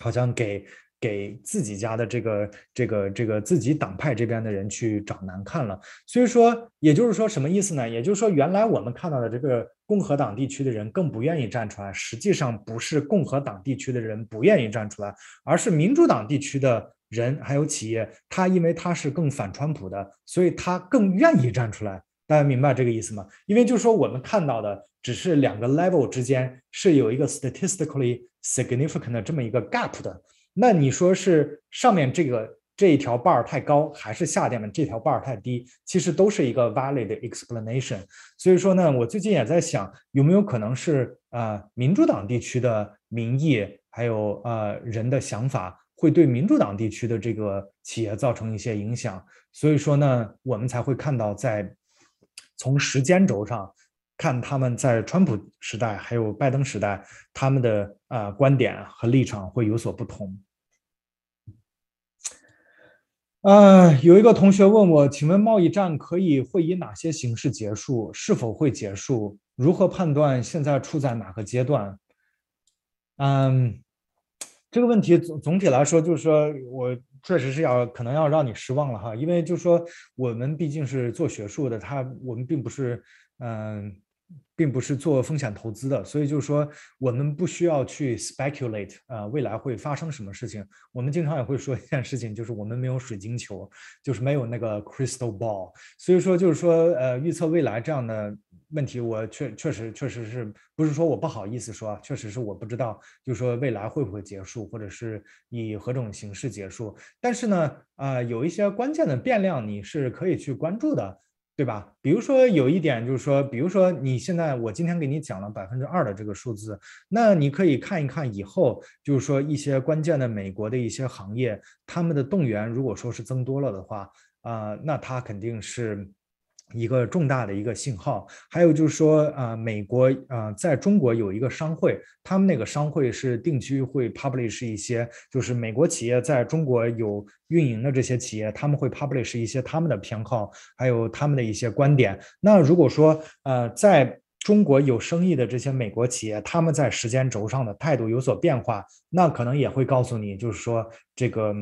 好像给给自己家的这个这个这个自己党派这边的人去找难看了。所以说，也就是说什么意思呢？也就是说，原来我们看到的这个共和党地区的人更不愿意站出来，实际上不是共和党地区的人不愿意站出来，而是民主党地区的。人还有企业，他因为他是更反川普的，所以他更愿意站出来。大家明白这个意思吗？因为就是说，我们看到的只是两个 level 之间是有一个 statistically significant 的这么一个 gap 的。那你说是上面这个这一条 bar 太高，还是下面这条 bar 太低？其实都是一个 valid explanation。所以说呢，我最近也在想，有没有可能是啊，民主党地区的民意还有呃人的想法。会对民主党地区的这个企业造成一些影响，所以说呢，我们才会看到在从时间轴上看他们在川普时代还有拜登时代他们的呃观点和立场会有所不同。啊，有一个同学问我，请问贸易战可以会以哪些形式结束？是否会结束？如何判断现在处在哪个阶段？嗯。这个问题总总体来说，就是说我确实是要可能要让你失望了哈，因为就是说我们毕竟是做学术的，他我们并不是嗯，并不是做风险投资的，所以就是说我们不需要去 speculate 啊未来会发生什么事情。我们经常也会说一件事情，就是我们没有水晶球，就是没有那个 crystal ball，所以说就是说呃预测未来这样的。问题我确确实确实是不是说我不好意思说，确实是我不知道，就是说未来会不会结束，或者是以何种形式结束。但是呢，啊，有一些关键的变量你是可以去关注的，对吧？比如说有一点就是说，比如说你现在我今天给你讲了百分之二的这个数字，那你可以看一看以后，就是说一些关键的美国的一些行业，他们的动员如果说是增多了的话，啊，那它肯定是。一个重大的一个信号，还有就是说，啊，美国啊，在中国有一个商会，他们那个商会是定期会 publish 一些，就是美国企业在中国有运营的这些企业，他们会 publish 一些他们的偏好，还有他们的一些观点。那如果说，呃，在中国有生意的这些美国企业，他们在时间轴上的态度有所变化，那可能也会告诉你，就是说这个。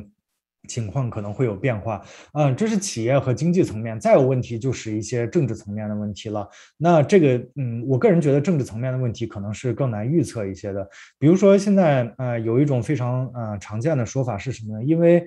情况可能会有变化，嗯，这是企业和经济层面，再有问题就是一些政治层面的问题了。那这个，嗯，我个人觉得政治层面的问题可能是更难预测一些的。比如说现在，呃，有一种非常呃常见的说法是什么呢？因为，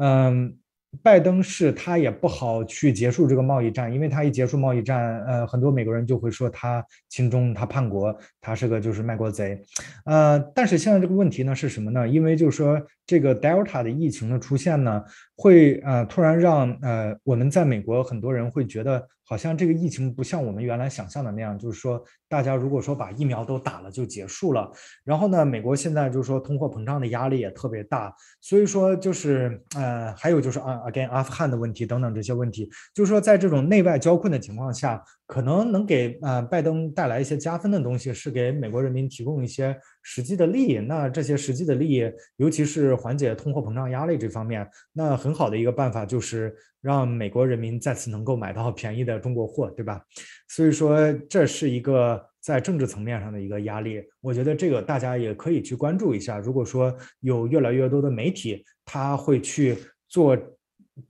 嗯。拜登是他也不好去结束这个贸易战，因为他一结束贸易战，呃，很多美国人就会说他亲中，他叛国，他是个就是卖国贼，呃，但是现在这个问题呢是什么呢？因为就是说这个 Delta 的疫情的出现呢，会呃突然让呃我们在美国很多人会觉得。好像这个疫情不像我们原来想象的那样，就是说，大家如果说把疫苗都打了就结束了。然后呢，美国现在就是说通货膨胀的压力也特别大，所以说就是呃，还有就是啊，again 阿富汗的问题等等这些问题，就是说在这种内外交困的情况下，可能能给呃拜登带来一些加分的东西，是给美国人民提供一些实际的利益。那这些实际的利益，尤其是缓解通货膨胀压力这方面，那很好的一个办法就是。让美国人民再次能够买到 [LAUGHS] 便宜的中国货，对吧？所以说这是一个在政治层面上的一个压力，我觉得这个大家也可以去关注一下。如果说有越来越多的媒体，他会去做。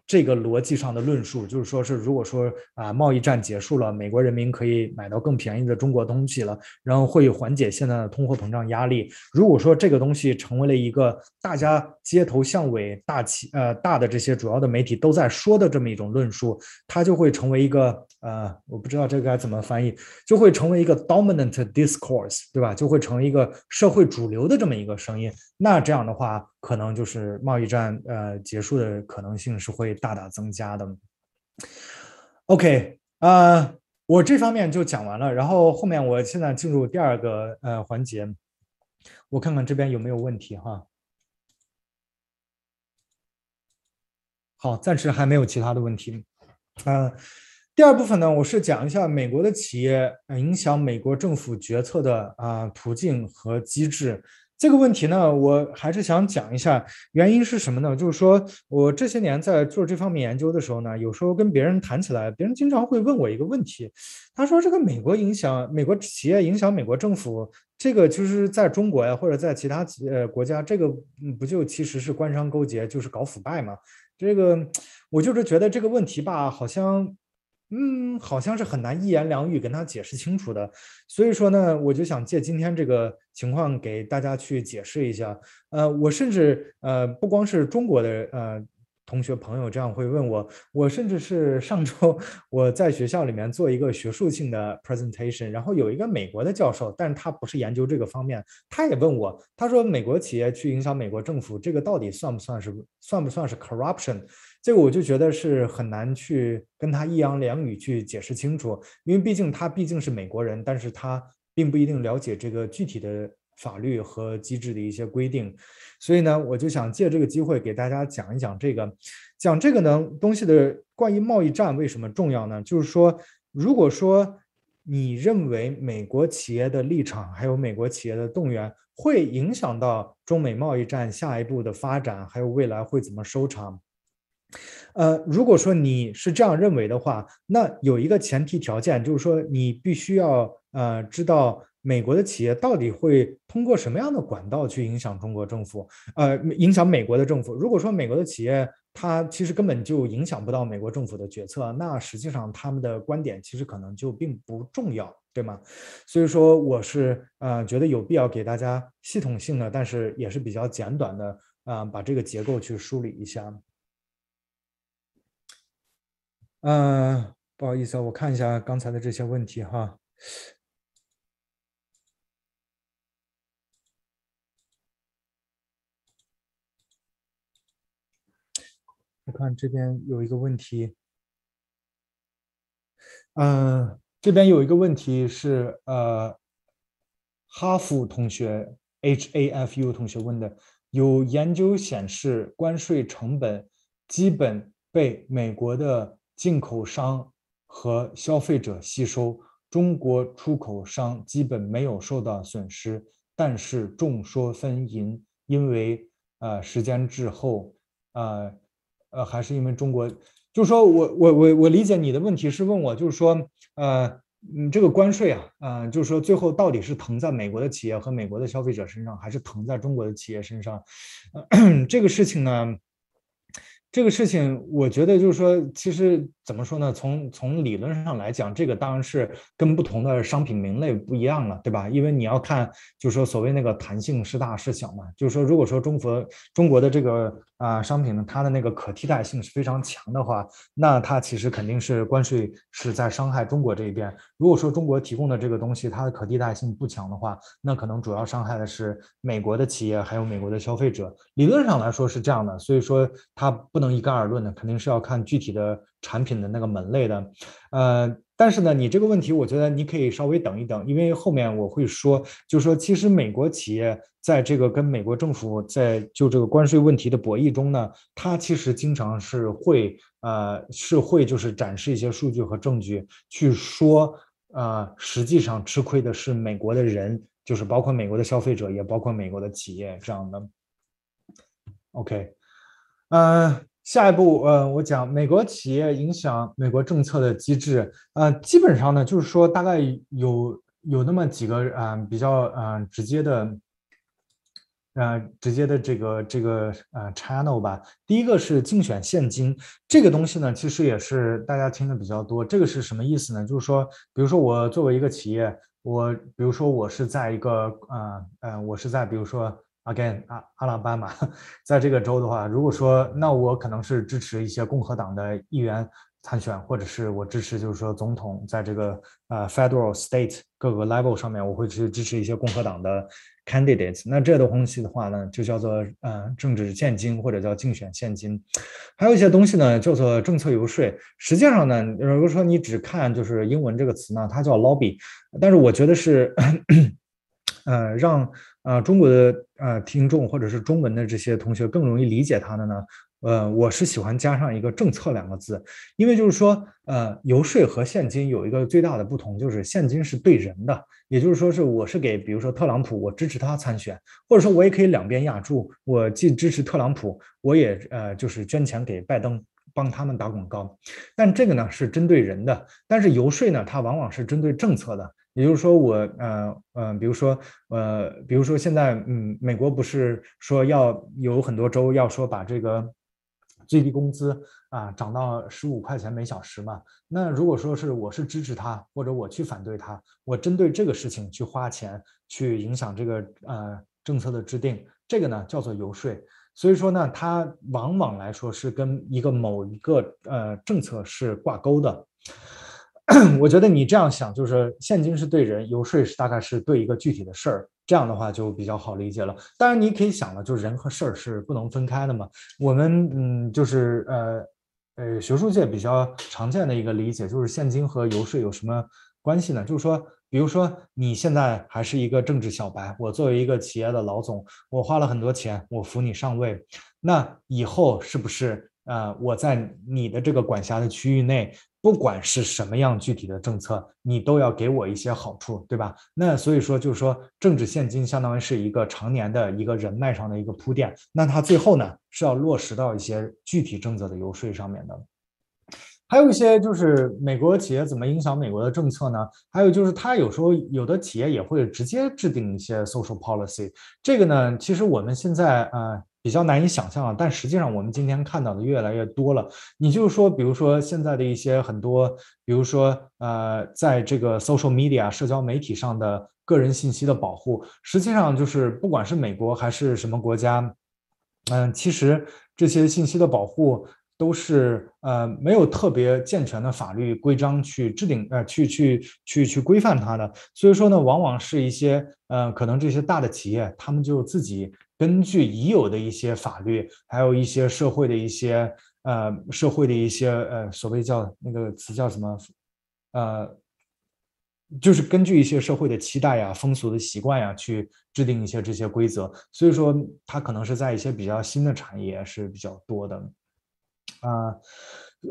这个逻辑上的论述，就是说是，如果说啊，贸易战结束了，美国人民可以买到更便宜的中国东西了，然后会缓解现在的通货膨胀压力。如果说这个东西成为了一个大家街头巷尾、大企呃大的这些主要的媒体都在说的这么一种论述，它就会成为一个呃，我不知道这个该怎么翻译，就会成为一个 dominant discourse，对吧？就会成为一个社会主流的这么一个声音。那这样的话，可能就是贸易战呃结束的可能性是会大大增加的。OK，呃，我这方面就讲完了，然后后面我现在进入第二个呃环节，我看看这边有没有问题哈。好，暂时还没有其他的问题。嗯，第二部分呢，我是讲一下美国的企业影响美国政府决策的啊途径和机制。这个问题呢，我还是想讲一下，原因是什么呢？就是说我这些年在做这方面研究的时候呢，有时候跟别人谈起来，别人经常会问我一个问题，他说：“这个美国影响美国企业影响美国政府，这个就是在中国呀，或者在其他呃国家，这个不就其实是官商勾结，就是搞腐败吗？”这个我就是觉得这个问题吧，好像。嗯，好像是很难一言两语跟他解释清楚的，所以说呢，我就想借今天这个情况给大家去解释一下。呃，我甚至呃，不光是中国的呃。同学朋友这样会问我，我甚至是上周我在学校里面做一个学术性的 presentation，然后有一个美国的教授，但是他不是研究这个方面，他也问我，他说美国企业去影响美国政府，这个到底算不算是算不算是 corruption？这个我就觉得是很难去跟他一言两语去解释清楚，因为毕竟他毕竟是美国人，但是他并不一定了解这个具体的。法律和机制的一些规定，所以呢，我就想借这个机会给大家讲一讲这个，讲这个呢东西的关于贸易战为什么重要呢？就是说，如果说你认为美国企业的立场还有美国企业的动员会影响到中美贸易战下一步的发展，还有未来会怎么收场，呃，如果说你是这样认为的话，那有一个前提条件，就是说你必须要呃知道。美国的企业到底会通过什么样的管道去影响中国政府？呃，影响美国的政府？如果说美国的企业它其实根本就影响不到美国政府的决策，那实际上他们的观点其实可能就并不重要，对吗？所以说，我是呃觉得有必要给大家系统性的，但是也是比较简短的啊，把这个结构去梳理一下。嗯，不好意思啊，我看一下刚才的这些问题哈。我看这边有一个问题，嗯，这边有一个问题是，呃，哈佛同学 H A F U 同学问的，有研究显示，关税成本基本被美国的进口商和消费者吸收，中国出口商基本没有受到损失，但是众说纷纭，因为呃时间滞后，呃。呃，还是因为中国，就是说我我我我理解你的问题是问我，就是说，呃，你，这个关税啊，嗯，就是说最后到底是疼在美国的企业和美国的消费者身上，还是疼在中国的企业身上？[CLEARS THROAT] 这个事情呢，这个事情，我觉得就是说，其实怎么说呢？从从理论上来讲，这个当然是跟不同的商品名类不一样了，对吧？因为你要看，就是说所谓那个弹性是大是小嘛。就是说，如果说中国中国的这个啊商品呢，它的那个可替代性是非常强的话，那它其实肯定是关税是在伤害中国这一边。如果说中国提供的这个东西它的可替代性不强的话，那可能主要伤害的是美国的企业还有美国的消费者。理论上来说是这样的，所以说它不能。一概而论的，肯定是要看具体的产品的那个门类的，呃，但是呢，你这个问题，我觉得你可以稍微等一等，因为后面我会说，就是说，其实美国企业在这个跟美国政府在就这个关税问题的博弈中呢，它其实经常是会，呃，是会就是展示一些数据和证据，去说，呃，实际上吃亏的是美国的人，就是包括美国的消费者，也包括美国的企业这样的。OK，嗯。下一步，呃，我讲美国企业影响美国政策的机制，呃，基本上呢，就是说大概有有那么几个，呃，比较，呃，直接的，呃，直接的这个这个，呃，channel 吧。第一个是竞选现金，这个东西呢，其实也是大家听的比较多。这个是什么意思呢？就是说，比如说我作为一个企业，我比如说我是在一个，呃，呃，我是在比如说。Again，阿阿拉巴马，在这个州的话，如果说那我可能是支持一些共和党的议员参选，或者是我支持就是说总统在这个呃 federal state 各个 level 上面，我会去支持一些共和党的 candidates。那这个东西的话呢，就叫做呃政治现金或者叫竞选现金。还有一些东西呢，叫做政策游说。实际上呢，如果说你只看就是英文这个词呢，它叫 lobby，但是我觉得是呃让。呃，中国的呃听众或者是中文的这些同学更容易理解它的呢，呃，我是喜欢加上一个政策两个字，因为就是说，呃，游说和现金有一个最大的不同，就是现金是对人的，也就是说是我是给，比如说特朗普，我支持他参选，或者说我也可以两边压注，我既支持特朗普，我也呃就是捐钱给拜登，帮他们打广告，但这个呢是针对人的，但是游说呢，它往往是针对政策的。也就是说，我呃呃，比如说呃，比如说现在嗯，美国不是说要有很多州要说把这个最低工资啊涨到十五块钱每小时嘛？那如果说是我是支持他，或者我去反对他，我针对这个事情去花钱去影响这个呃政策的制定，这个呢叫做游说。所以说呢，它往往来说是跟一个某一个呃政策是挂钩的。[CLEARS THROAT] 我觉得你这样想，就是现金是对人，游说是大概是对一个具体的事儿，这样的话就比较好理解了。当然，你可以想了，就是人和事儿是不能分开的嘛。我们嗯，就是呃呃，学术界比较常见的一个理解，就是现金和游说有什么关系呢？就是说，比如说你现在还是一个政治小白，我作为一个企业的老总，我花了很多钱，我扶你上位，那以后是不是呃，我在你的这个管辖的区域内？不管是什么样具体的政策，你都要给我一些好处，对吧？那所以说，就是说，政治现金相当于是一个常年的一个人脉上的一个铺垫。那它最后呢，是要落实到一些具体政策的游说上面的。还有一些就是美国企业怎么影响美国的政策呢？还有就是，它有时候有的企业也会直接制定一些 social policy。这个呢，其实我们现在呃。比较难以想象啊，但实际上我们今天看到的越来越多了。你就是说，比如说现在的一些很多，比如说呃，在这个 social media 社交媒体上的个人信息的保护，实际上就是不管是美国还是什么国家，嗯，其实这些信息的保护都是呃没有特别健全的法律规章去制定呃去去去去规范它的。所以说呢，往往是一些呃可能这些大的企业他们就自己。根据已有的一些法律，还有一些社会的一些呃社会的一些呃所谓叫那个词叫什么呃，就是根据一些社会的期待呀、风俗的习惯呀，去制定一些这些规则。所以说，它可能是在一些比较新的产业是比较多的啊。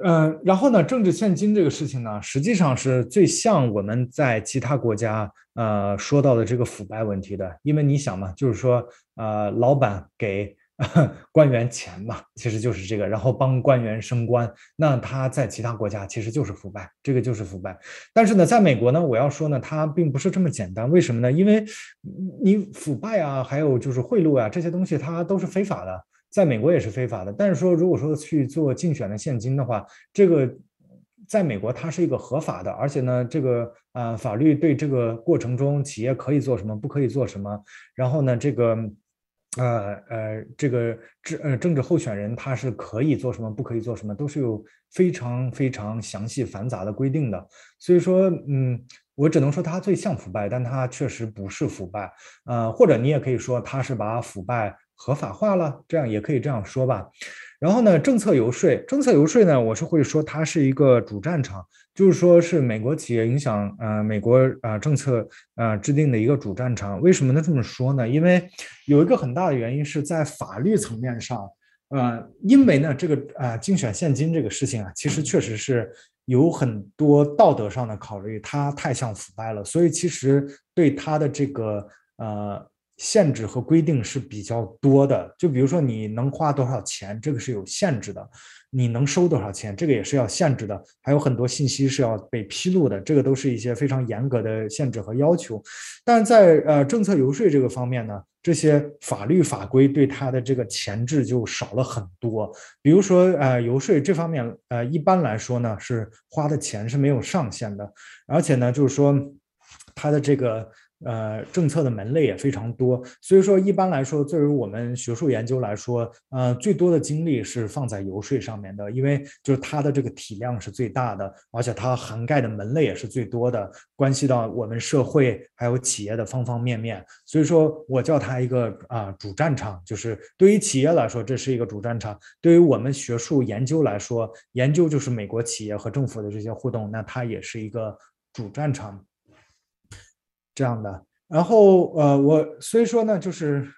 嗯，然后呢，政治现金这个事情呢，实际上是最像我们在其他国家呃说到的这个腐败问题的，因为你想嘛，就是说呃，老板给 [LAUGHS] 官员钱嘛，其实就是这个，然后帮官员升官，那他在其他国家其实就是腐败，这个就是腐败。但是呢，在美国呢，我要说呢，它并不是这么简单，为什么呢？因为你腐败啊，还有就是贿赂啊这些东西，它都是非法的。在美国也是非法的。但是说如果说去做竞选的现金的话，这个在美国它是一个合法的，而且呢，这个呃法律对这个过程中企业可以做什么，不可以做什么，然后呢，这个。呃呃，这个政呃政治候选人他是可以做什么，不可以做什么，都是有非常非常详细繁杂的规定的。所以说，嗯，我只能说他最像腐败，但他确实不是腐败。呃，或者你也可以说他是把腐败合法化了，这样也可以这样说吧。然后呢，政策游说，政策游说呢，我是会说它是一个主战场，就是说是美国企业影响呃美国啊政策啊制定的一个主战场。为什么能这么说呢？因为有一个很大的原因是在法律层面上，呃，因为呢这个啊竞选现金这个事情啊，其实确实是有很多道德上的考虑，它太像腐败了，所以其实对它的这个呃。限制和规定是比较多的，就比如说你能花多少钱，这个是有限制的；你能收多少钱，这个也是要限制的。还有很多信息是要被披露的，这个都是一些非常严格的限制和要求。但在呃政策游说这个方面呢，这些法律法规对它的这个前置就少了很多。比如说呃游说这方面，呃一般来说呢是花的钱是没有上限的，而且呢就是说它的这个。呃，政策的门类也非常多，所以说一般来说，作为我们学术研究来说，呃，最多的精力是放在游说上面的，因为就是它的这个体量是最大的，而且它涵盖的门类也是最多的，关系到我们社会还有企业的方方面面。所以说我叫它一个啊主战场，就是对于企业来说这是一个主战场，对于我们学术研究来说，研究就是美国企业和政府的这些互动，那它也是一个主战场。这样的，然后呃，我所以说呢，就是，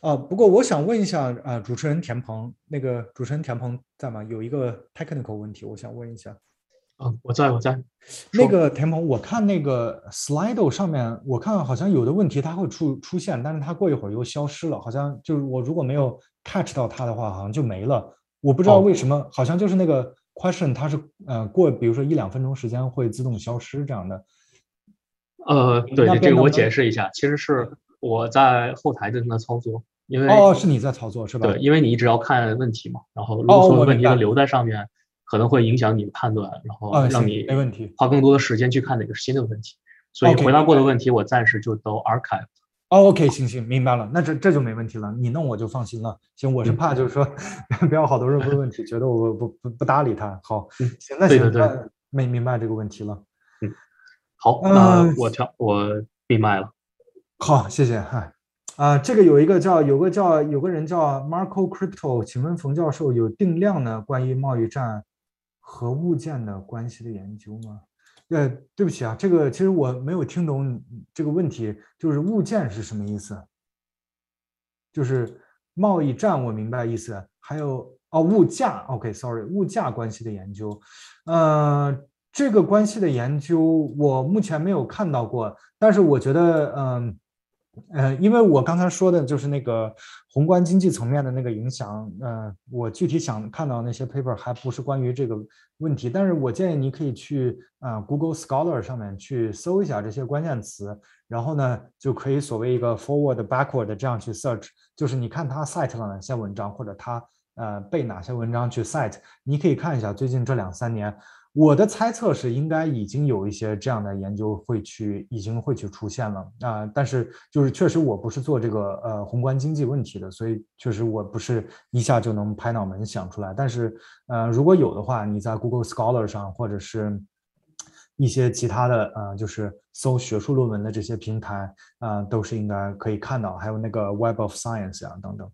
啊，不过我想问一下啊，主持人田鹏，那个主持人田鹏在吗？有一个 technical 问题，我想问一下。啊，我在，我在。那个田鹏，我看那个 Slido 上面，我看好像有的问题它会出出现，但是它过一会儿又消失了，好像就是我如果没有 catch 到它的话，好像就没了。我不知道为什么，好像就是那个 question 它是呃过，比如说一两分钟时间会自动消失这样的。呃，对，这个我解释一下，其实是我在后台正在操作，因为哦，是你在操作是吧？对，因为你一直要看问题嘛，然后如果说问题留在上面，可能会影响你的判断，然后让你没问题花更多的时间去看哪个是新的问题，所以回答过的问题我暂时就都 archive。哦，OK，行行，明白了，那这这就没问题了，你弄我就放心了。行，我是怕就是说 [LAUGHS] 不要好多人问问题，觉得我不不不搭理他。好，行，那行，那没明白这个问题了。好，那我调我闭麦了。好，谢谢嗨。啊，这个有一个叫有个叫有个人叫 Marco Crypto，请问冯教授有定量的关于贸易战和物件的关系的研究吗？呃，对不起啊，这个其实我没有听懂这个问题，就是物件是什么意思？就是贸易战我明白意思，还有哦物价，OK，Sorry，物价关系的研究，呃。这个关系的研究我目前没有看到过，但是我觉得，嗯，呃，因为我刚才说的就是那个宏观经济层面的那个影响，呃，我具体想看到那些 paper 还不是关于这个问题，但是我建议你可以去啊 Google Scholar 上面去搜一下这些关键词，然后呢就可以所谓一个 forward backward 这样去 search，就是你看他 cite 了哪些文章，或者他呃背哪些文章去 cite，你可以看一下最近这两三年。我的猜测是，应该已经有一些这样的研究会去，已经会去出现了啊。但是就是确实我不是做这个呃宏观经济问题的，所以确实我不是一下就能拍脑门想出来。但是呃如果有的话，你在 Google Scholar 上或者是一些其他的呃就是搜学术论文的这些平台啊，都是应该可以看到。还有那个 Web of Science 啊等等。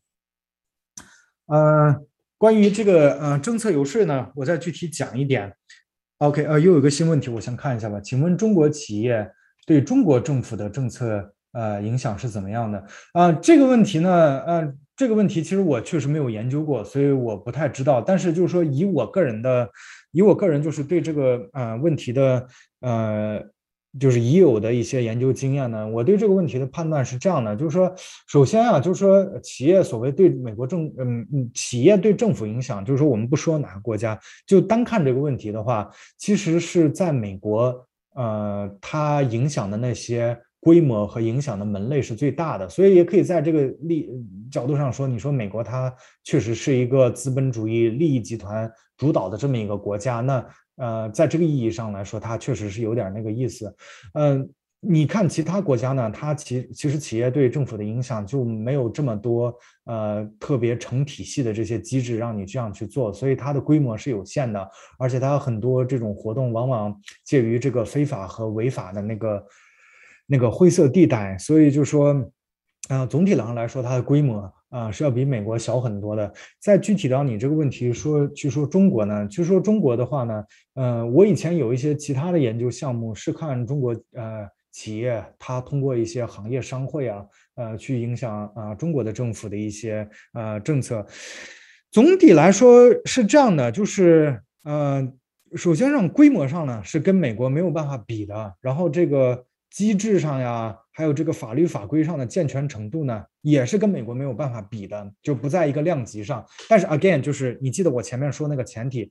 呃，关于这个呃政策游说呢，我再具体讲一点。OK，呃，又有个新问题，我先看一下吧。请问中国企业对中国政府的政策呃影响是怎么样的？啊，这个问题呢，呃，这个问题其实我确实没有研究过，所以我不太知道。但是就是说，以我个人的，以我个人就是对这个呃问题的呃。就是已有的一些研究经验呢，我对这个问题的判断是这样的，就是说，首先啊，就是说企业所谓对美国政，嗯，企业对政府影响，就是说我们不说哪个国家，就单看这个问题的话，其实是在美国，呃，它影响的那些规模和影响的门类是最大的，所以也可以在这个利角度上说，你说美国它确实是一个资本主义利益集团主导的这么一个国家，那呃，在这个意义上来说，它确实是有点那个意思。嗯，你看其他国家呢，它其其实企业对政府的影响就没有这么多呃特别成体系的这些机制让你这样去做，所以它的规模是有限的，而且它很多这种活动往往介于这个非法和违法的那个。那个灰色地带，所以就说，啊，总体上来说，它的规模啊是要比美国小很多的。再具体到你这个问题说，去说中国呢？去说中国的话呢，呃，我以前有一些其他的研究项目是看中国呃企业，它通过一些行业商会啊，呃，去影响啊中国的政府的一些呃政策。总体来说是这样的，就是呃，首先上规模上呢是跟美国没有办法比的，然后这个。机制上呀，还有这个法律法规上的健全程度呢，也是跟美国没有办法比的，就不在一个量级上。但是 again，就是你记得我前面说那个前提，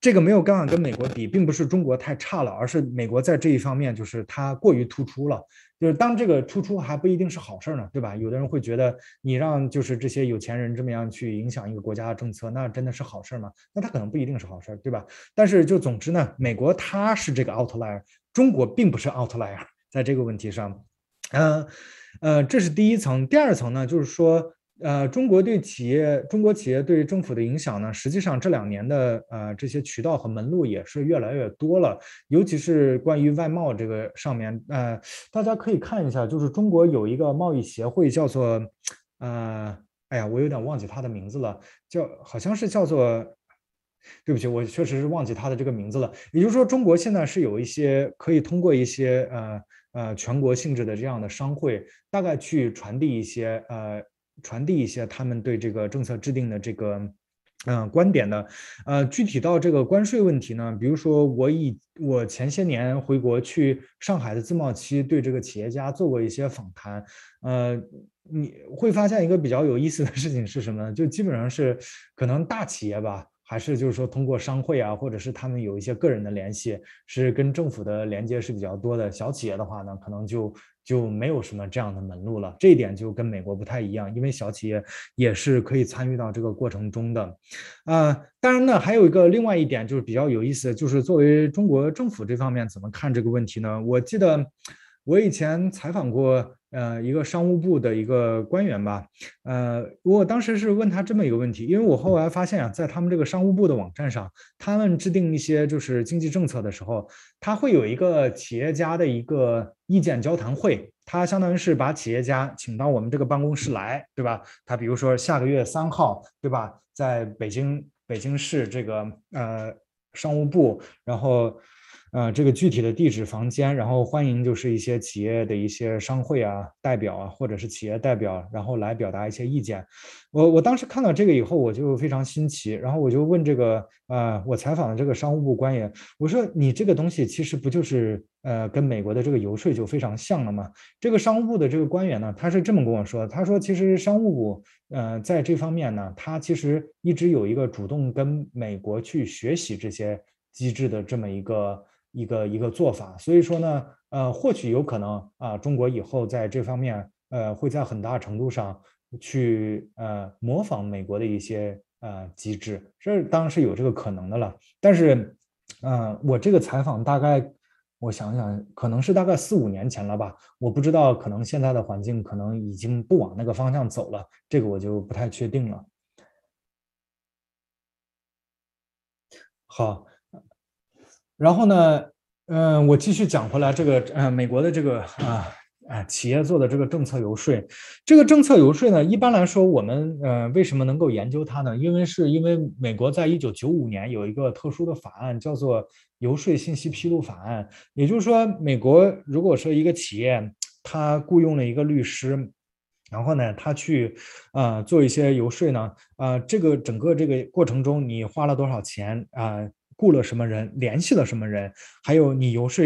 这个没有办法跟美国比，并不是中国太差了，而是美国在这一方面就是它过于突出了。就是当这个突出还不一定是好事呢，对吧？有的人会觉得你让就是这些有钱人这么样去影响一个国家的政策，那真的是好事吗？那它可能不一定是好事，对吧？但是就总之呢，美国它是这个 outlier。中国并不是 outlier，在这个问题上，嗯，呃，这是第一层。第二层呢，就是说，呃，中国对企业、中国企业对政府的影响呢，实际上这两年的呃这些渠道和门路也是越来越多了。尤其是关于外贸这个上面，呃，大家可以看一下，就是中国有一个贸易协会，叫做，呃，哎呀，我有点忘记它的名字了，叫好像是叫做。对不起，我确实是忘记他的这个名字了。也就是说，中国现在是有一些可以通过一些呃呃全国性质的这样的商会，大概去传递一些呃传递一些他们对这个政策制定的这个嗯观点的。呃，具体到这个关税问题呢，比如说我以我前些年回国去上海的自贸区对这个企业家做过一些访谈，呃，你会发现一个比较有意思的事情是什么呢？就基本上是可能大企业吧。还是就是说，通过商会啊，或者是他们有一些个人的联系，是跟政府的连接是比较多的。小企业的话呢，可能就就没有什么这样的门路了。这一点就跟美国不太一样，因为小企业也是可以参与到这个过程中的。啊，当然呢，还有一个另外一点就是比较有意思，就是作为中国政府这方面怎么看这个问题呢？我记得我以前采访过。呃，一个商务部的一个官员吧，呃，我当时是问他这么一个问题，因为我后来发现啊，在他们这个商务部的网站上，他们制定一些就是经济政策的时候，他会有一个企业家的一个意见交谈会，他相当于是把企业家请到我们这个办公室来，对吧？他比如说下个月三号，对吧，在北京北京市这个呃商务部，然后。呃，这个具体的地址、房间，然后欢迎就是一些企业的一些商会啊、代表啊，或者是企业代表，然后来表达一些意见。我我当时看到这个以后，我就非常新奇，然后我就问这个呃，我采访的这个商务部官员，我说你这个东西其实不就是呃，跟美国的这个游说就非常像了吗？这个商务部的这个官员呢，他是这么跟我说，他说其实商务部呃在这方面呢，他其实一直有一个主动跟美国去学习这些机制的这么一个。一个一个做法，所以说呢，呃，或许有可能啊，中国以后在这方面，呃，会在很大程度上去呃模仿美国的一些呃机制，这当然是有这个可能的了。但是，嗯，我这个采访大概，我想想，可能是大概四五年前了吧，我不知道，可能现在的环境可能已经不往那个方向走了，这个我就不太确定了。好。然后呢，嗯，我继续讲回来，这个呃，美国的这个啊啊企业做的这个政策游说，这个政策游说呢，一般来说，我们呃为什么能够研究它呢？因为是因为美国在一九九五年有一个特殊的法案，叫做游说信息披露法案。也就是说，美国如果说一个企业他雇佣了一个律师，然后呢，他去啊做一些游说呢，啊这个整个这个过程中你花了多少钱啊？雇了什么人，联系了什么人，还有你游说，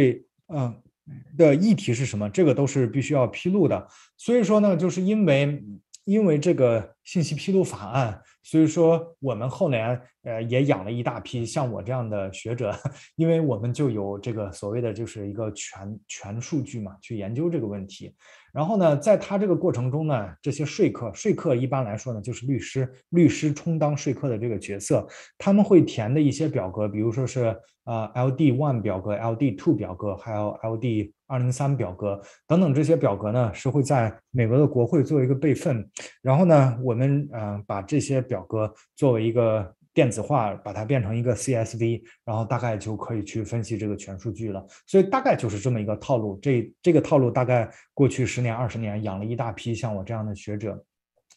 嗯，的议题是什么，这个都是必须要披露的。所以说呢，就是因为因为这个信息披露法案，所以说我们后来呃也养了一大批像我这样的学者，因为我们就有这个所谓的就是一个全全数据嘛，去研究这个问题。然后呢，在他这个过程中呢，这些说客，说客一般来说呢就是律师，律师充当说客的这个角色，他们会填的一些表格，比如说是呃 LD one 表格、LD two 表格，还有 LD 二零三表格等等这些表格呢，是会在美国的国会做一个备份。然后呢，我们呃把这些表格作为一个。电子化把它变成一个 CSV，然后大概就可以去分析这个全数据了。所以大概就是这么一个套路。这这个套路大概过去十年、二十年养了一大批像我这样的学者。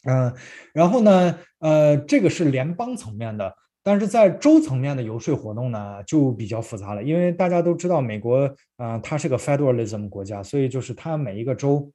嗯，然后呢，呃，这个是联邦层面的，但是在州层面的游说活动呢就比较复杂了，因为大家都知道美国，呃，它是个 federalism 国家，所以就是它每一个州。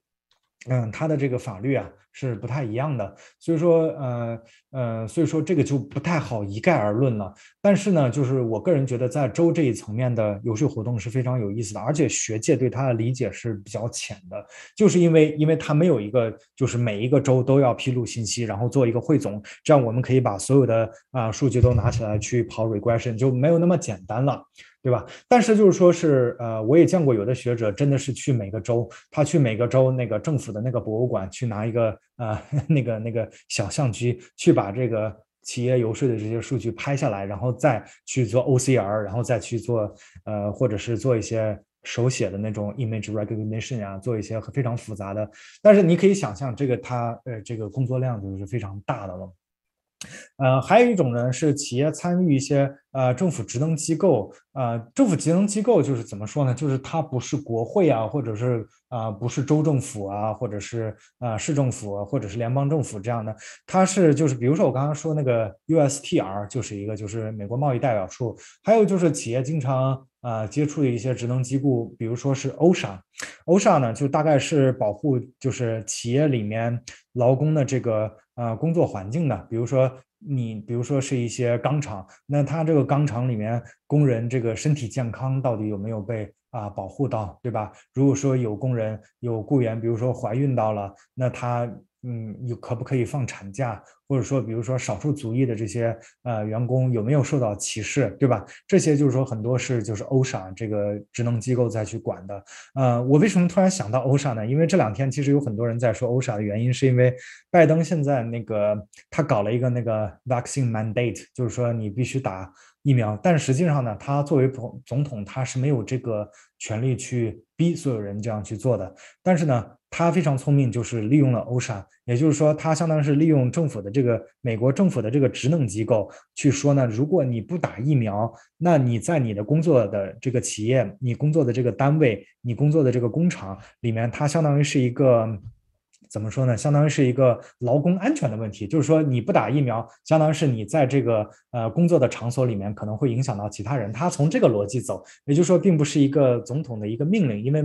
嗯，它的这个法律啊是不太一样的，所以说，呃呃，所以说这个就不太好一概而论了。但是呢，就是我个人觉得，在州这一层面的游说活动是非常有意思的，而且学界对它的理解是比较浅的，就是因为因为它没有一个就是每一个州都要披露信息，然后做一个汇总，这样我们可以把所有的啊数据都拿起来去跑 regression，就没有那么简单了。对吧？但是就是说是，呃，我也见过有的学者真的是去每个州，他去每个州那个政府的那个博物馆去拿一个呃 [LAUGHS] 那个那个小相机，去把这个企业游说的这些数据拍下来，然后再去做 OCR，然后再去做呃或者是做一些手写的那种 image recognition 啊，做一些非常复杂的。但是你可以想象，这个他呃这个工作量就是非常大的了。呃，还有一种呢是企业参与一些呃政府职能机构，呃，政府职能机构就是怎么说呢？就是它不是国会啊，或者是啊不是州政府啊，或者是啊市政府或者是联邦政府这样的，它是就是比如说我刚刚说那个 USTR 就是一个就是美国贸易代表处，还有就是企业经常啊接触的一些职能机构，比如说是 OSHA，OSHA 呢就大概是保护就是企业里面劳工的这个。啊，工作环境的，比如说你，比如说是一些钢厂，那它这个钢厂里面工人这个身体健康到底有没有被啊保护到，对吧？如果说有工人有雇员，比如说怀孕到了，那他。嗯，有可不可以放产假，或者说，比如说少数族裔的这些呃员工有没有受到歧视，对吧？这些就是说很多是就是欧 a 这个职能机构再去管的。呃，我为什么突然想到欧 a 呢？因为这两天其实有很多人在说欧 a 的原因，是因为拜登现在那个他搞了一个那个 vaccine mandate，就是说你必须打疫苗，但实际上呢，他作为总总统他是没有这个权利去逼所有人这样去做的。但是呢。他非常聪明，就是利用了 OSHA，也就是说，他相当于是利用政府的这个美国政府的这个职能机构去说呢，如果你不打疫苗，那你在你的工作的这个企业、你工作的这个单位、你工作的这个工厂里面，它相当于是一个怎么说呢？相当于是一个劳工安全的问题，就是说你不打疫苗，相当于是你在这个呃工作的场所里面可能会影响到其他人。他从这个逻辑走，也就是说，并不是一个总统的一个命令，因为。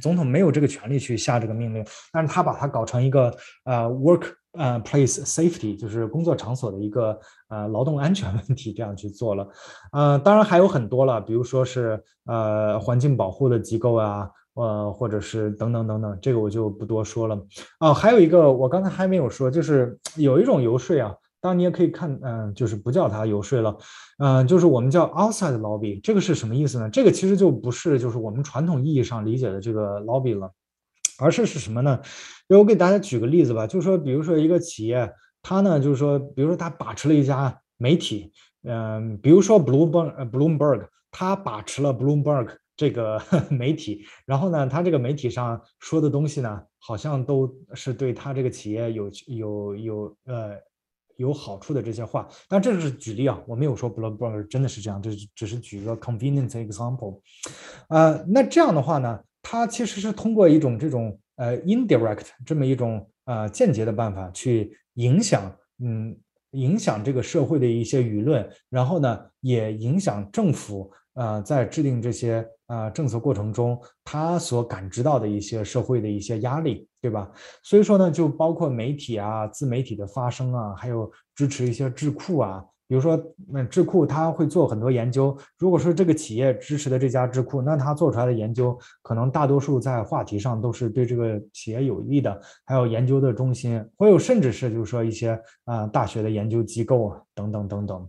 总统没有这个权利去下这个命令，但是他把它搞成一个呃 work 呃 place safety，就是工作场所的一个呃劳动安全问题，这样去做了。呃，当然还有很多了，比如说是呃环境保护的机构啊，呃或者是等等等等，这个我就不多说了。啊，还有一个我刚才还没有说，就是有一种游说啊。当然，你也可以看，嗯，就是不叫它游说了，嗯，就是我们叫 outside lobby，这个是什么意思呢？这个其实就不是就是我们传统意义上理解的这个 lobby 了，而是是什么呢？我给大家举个例子吧，就是说，比如说一个企业，它呢，就是说，比如说它把持了一家媒体，嗯，比如说 Bloomberg Bloomberg，它把持了 Bloomberg 这个 [LAUGHS] 媒体，然后呢，它这个媒体上说的东西呢，好像都是对它这个企业有有有呃。有好处的这些话，但这是举例啊，我没有说 Bloomberg 真的是这样，这只是举一个 convenient example。呃，那这样的话呢，它其实是通过一种这种呃 indirect 这么一种呃间接的办法去影响，嗯，影响这个社会的一些舆论，然后呢，也影响政府呃在制定这些呃政策过程中，他所感知到的一些社会的一些压力。对吧？所以说呢，就包括媒体啊、自媒体的发声啊，还有支持一些智库啊，比如说，嗯，智库他会做很多研究。如果说这个企业支持的这家智库，那他做出来的研究可能大多数在话题上都是对这个企业有益的。还有研究的中心，会有甚至是就是说一些啊大学的研究机构啊等等等等。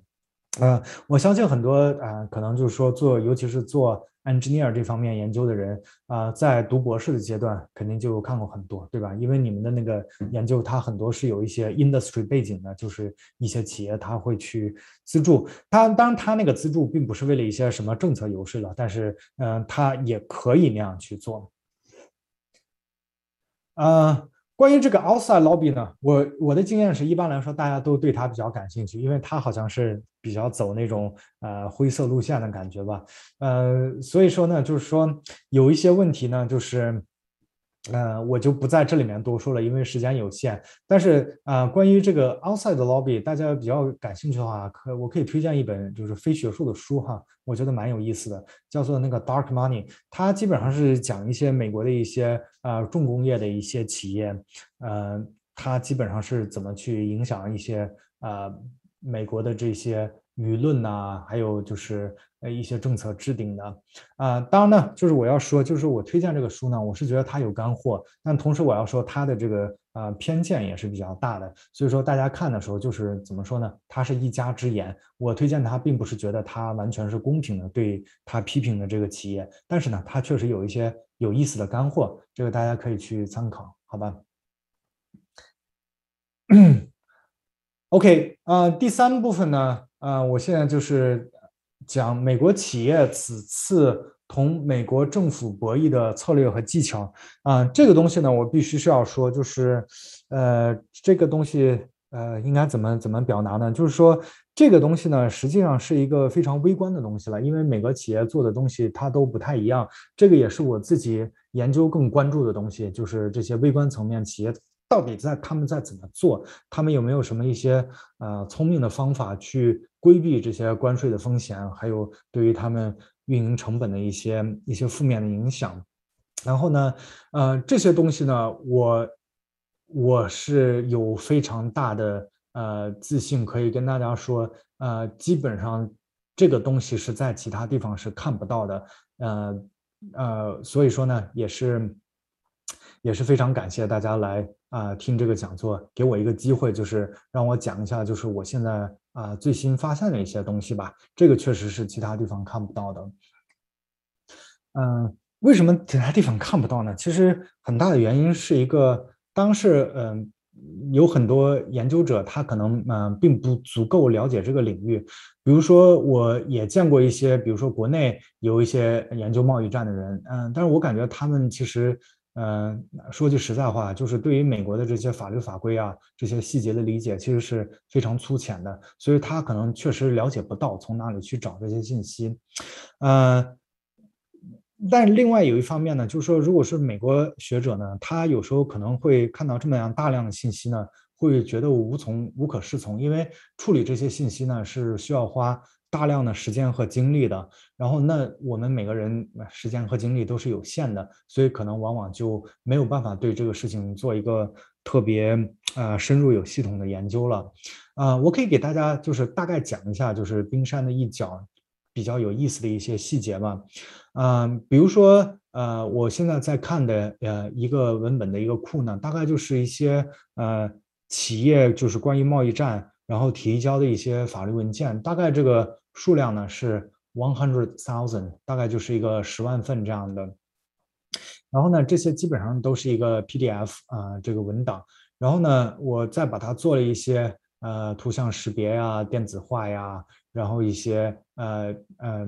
呃，我相信很多啊，可能就是说做，尤其是做。engineer 这方面研究的人啊，在读博士的阶段肯定就看过很多，对吧？因为你们的那个研究，它很多是有一些 industry 背景的，就是一些企业他会去资助。他当然他那个资助并不是为了一些什么政策优势了，但是嗯，他也可以那样去做。啊。关于这个 outside lobby 呢，我我的经验是一般来说大家都对它比较感兴趣，因为它好像是比较走那种呃灰色路线的感觉吧，呃，所以说呢，就是说有一些问题呢，就是。呃，我就不在这里面多说了，因为时间有限。但是啊，关于这个 outside lobby，大家比较感兴趣的话，可我可以推荐一本就是非学术的书哈，我觉得蛮有意思的，叫做那个 Dark Money。它基本上是讲一些美国的一些呃重工业的一些企业，呃，它基本上是怎么去影响一些呃美国的这些。舆论呐，还有就是呃一些政策制定的，啊，当然呢，就是我要说，就是我推荐这个书呢，我是觉得它有干货，但同时我要说它的这个呃偏见也是比较大的，所以说大家看的时候就是怎么说呢？它是一家之言，我推荐它并不是觉得它完全是公平的对他批评的这个企业，但是呢，它确实有一些有意思的干货，这个大家可以去参考，好吧？OK，啊，第三部分呢？啊，我现在就是讲美国企业此次同美国政府博弈的策略和技巧啊，这个东西呢，我必须是要说，就是，呃，这个东西，呃，应该怎么怎么表达呢？就是说，这个东西呢，实际上是一个非常微观的东西了，因为每个企业做的东西它都不太一样，这个也是我自己研究更关注的东西，就是这些微观层面企业。到底在他们在怎么做？他们有没有什么一些呃聪明的方法去规避这些关税的风险？还有对于他们运营成本的一些一些负面的影响？然后呢，呃，这些东西呢，我我是有非常大的呃自信，可以跟大家说，呃，基本上这个东西是在其他地方是看不到的，呃呃，所以说呢，也是也是非常感谢大家来。啊，听这个讲座，给我一个机会，就是让我讲一下，就是我现在啊最新发现的一些东西吧。这个确实是其他地方看不到的。嗯，为什么其他地方看不到呢？其实很大的原因是一个，当时嗯有很多研究者他可能嗯并不足够了解这个领域。比如说，我也见过一些，比如说国内有一些研究贸易战的人，嗯，但是我感觉他们其实。嗯，说句实在话，就是对于美国的这些法律法规啊，这些细节的理解，其实是非常粗浅的，所以他可能确实了解不到从哪里去找这些信息。呃，但另外有一方面呢，就是说，如果是美国学者呢，他有时候可能会看到这么样大量的信息呢，会觉得无从无可适从，因为处理这些信息呢是需要花。大量的时间和精力的，然后那我们每个人时间和精力都是有限的，所以可能往往就没有办法对这个事情做一个特别呃深入有系统的研究了。啊，我可以给大家就是大概讲一下，就是冰山的一角比较有意思的一些细节吧。嗯，比如说呃，我现在在看的呃一个文本的一个库呢，大概就是一些呃企业就是关于贸易战然后提交的一些法律文件，大概这个。数量呢是 one hundred thousand，大概就是一个十万份这样的。然后呢，这些基本上都是一个 PDF 啊，这个文档。然后呢，我再把它做了一些呃图像识别呀、电子化呀，然后一些呃呃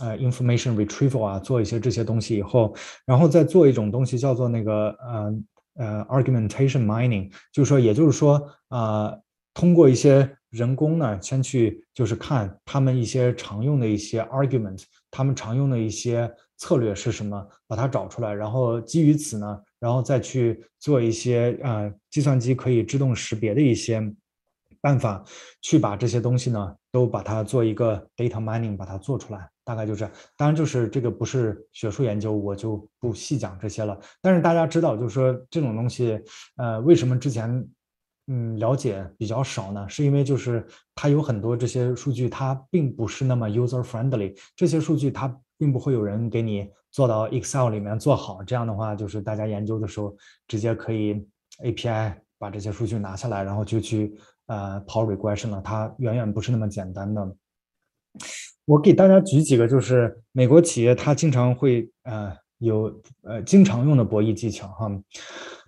呃 information retrieval 啊，做一些这些东西以后，然后再做一种东西叫做那个呃呃 argumentation mining，就是说，也就是说啊，通过一些人工呢，先去就是看他们一些常用的一些 argument，他们常用的一些策略是什么，把它找出来，然后基于此呢，然后再去做一些呃计算机可以自动识别的一些办法，去把这些东西呢都把它做一个 data mining，把它做出来，大概就是。当然，就是这个不是学术研究，我就不细讲这些了。但是大家知道，就是说这种东西，呃，为什么之前？嗯了解比较少呢？是因为就是它有很多这些数据，它并不是那么 user friendly，这些数据它并不会有人给你做到 Excel 里面做好。这样的话，就是大家研究的时候直接可以 API 把这些数据拿下来，然后就去呃跑 regression 了。它远远不是那么简单的。我给大家举几个，就是美国企业它经常会呃有呃经常用的博弈技巧哈，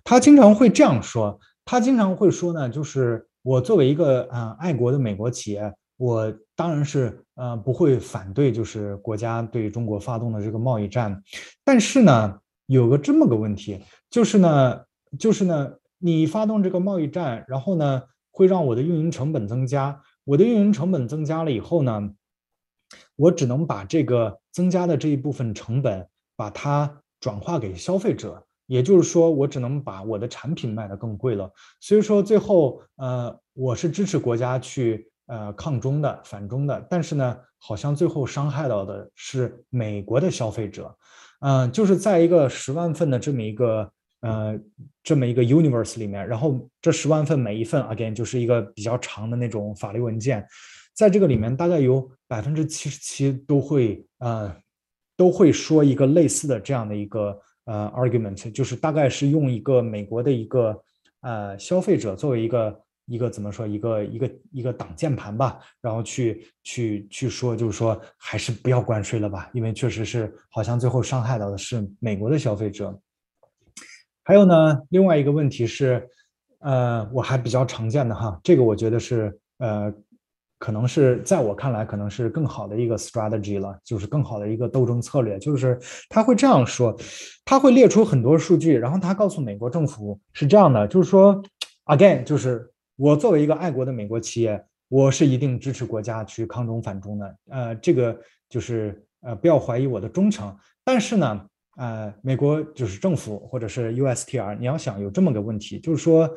他经常会这样说，他经常会说呢，就是我作为一个呃爱国的美国企业，我当然是呃不会反对就是国家对中国发动的这个贸易战，但是呢有个这么个问题，就是呢就是呢你发动这个贸易战，然后呢会让我的运营成本增加，我的运营成本增加了以后呢。我只能把这个增加的这一部分成本，把它转化给消费者，也就是说，我只能把我的产品卖得更贵了。所以说，最后，呃，我是支持国家去呃抗中的、反中的，但是呢，好像最后伤害到的是美国的消费者。嗯，就是在一个十万份的这么一个呃这么一个 universe 里面，然后这十万份每一份 again 就是一个比较长的那种法律文件。在这个里面，大概有百分之七十七都会呃都会说一个类似的这样的一个呃 argument，就是大概是用一个美国的一个呃消费者作为一个一个怎么说一个一个一个挡箭盘吧，然后去去去说，就是说还是不要关税了吧，因为确实是好像最后伤害到的是美国的消费者。还有呢，另外一个问题是，呃，我还比较常见的哈，这个我觉得是呃。可能是在我看来，可能是更好的一个 strategy 了，就是更好的一个斗争策略。就是他会这样说，他会列出很多数据，然后他告诉美国政府是这样的，就是说，again，就是我作为一个爱国的美国企业，我是一定支持国家去抗中反中的。呃，这个就是呃，不要怀疑我的忠诚。但是呢，呃，美国就是政府或者是 USTR，你要想有这么个问题，就是说。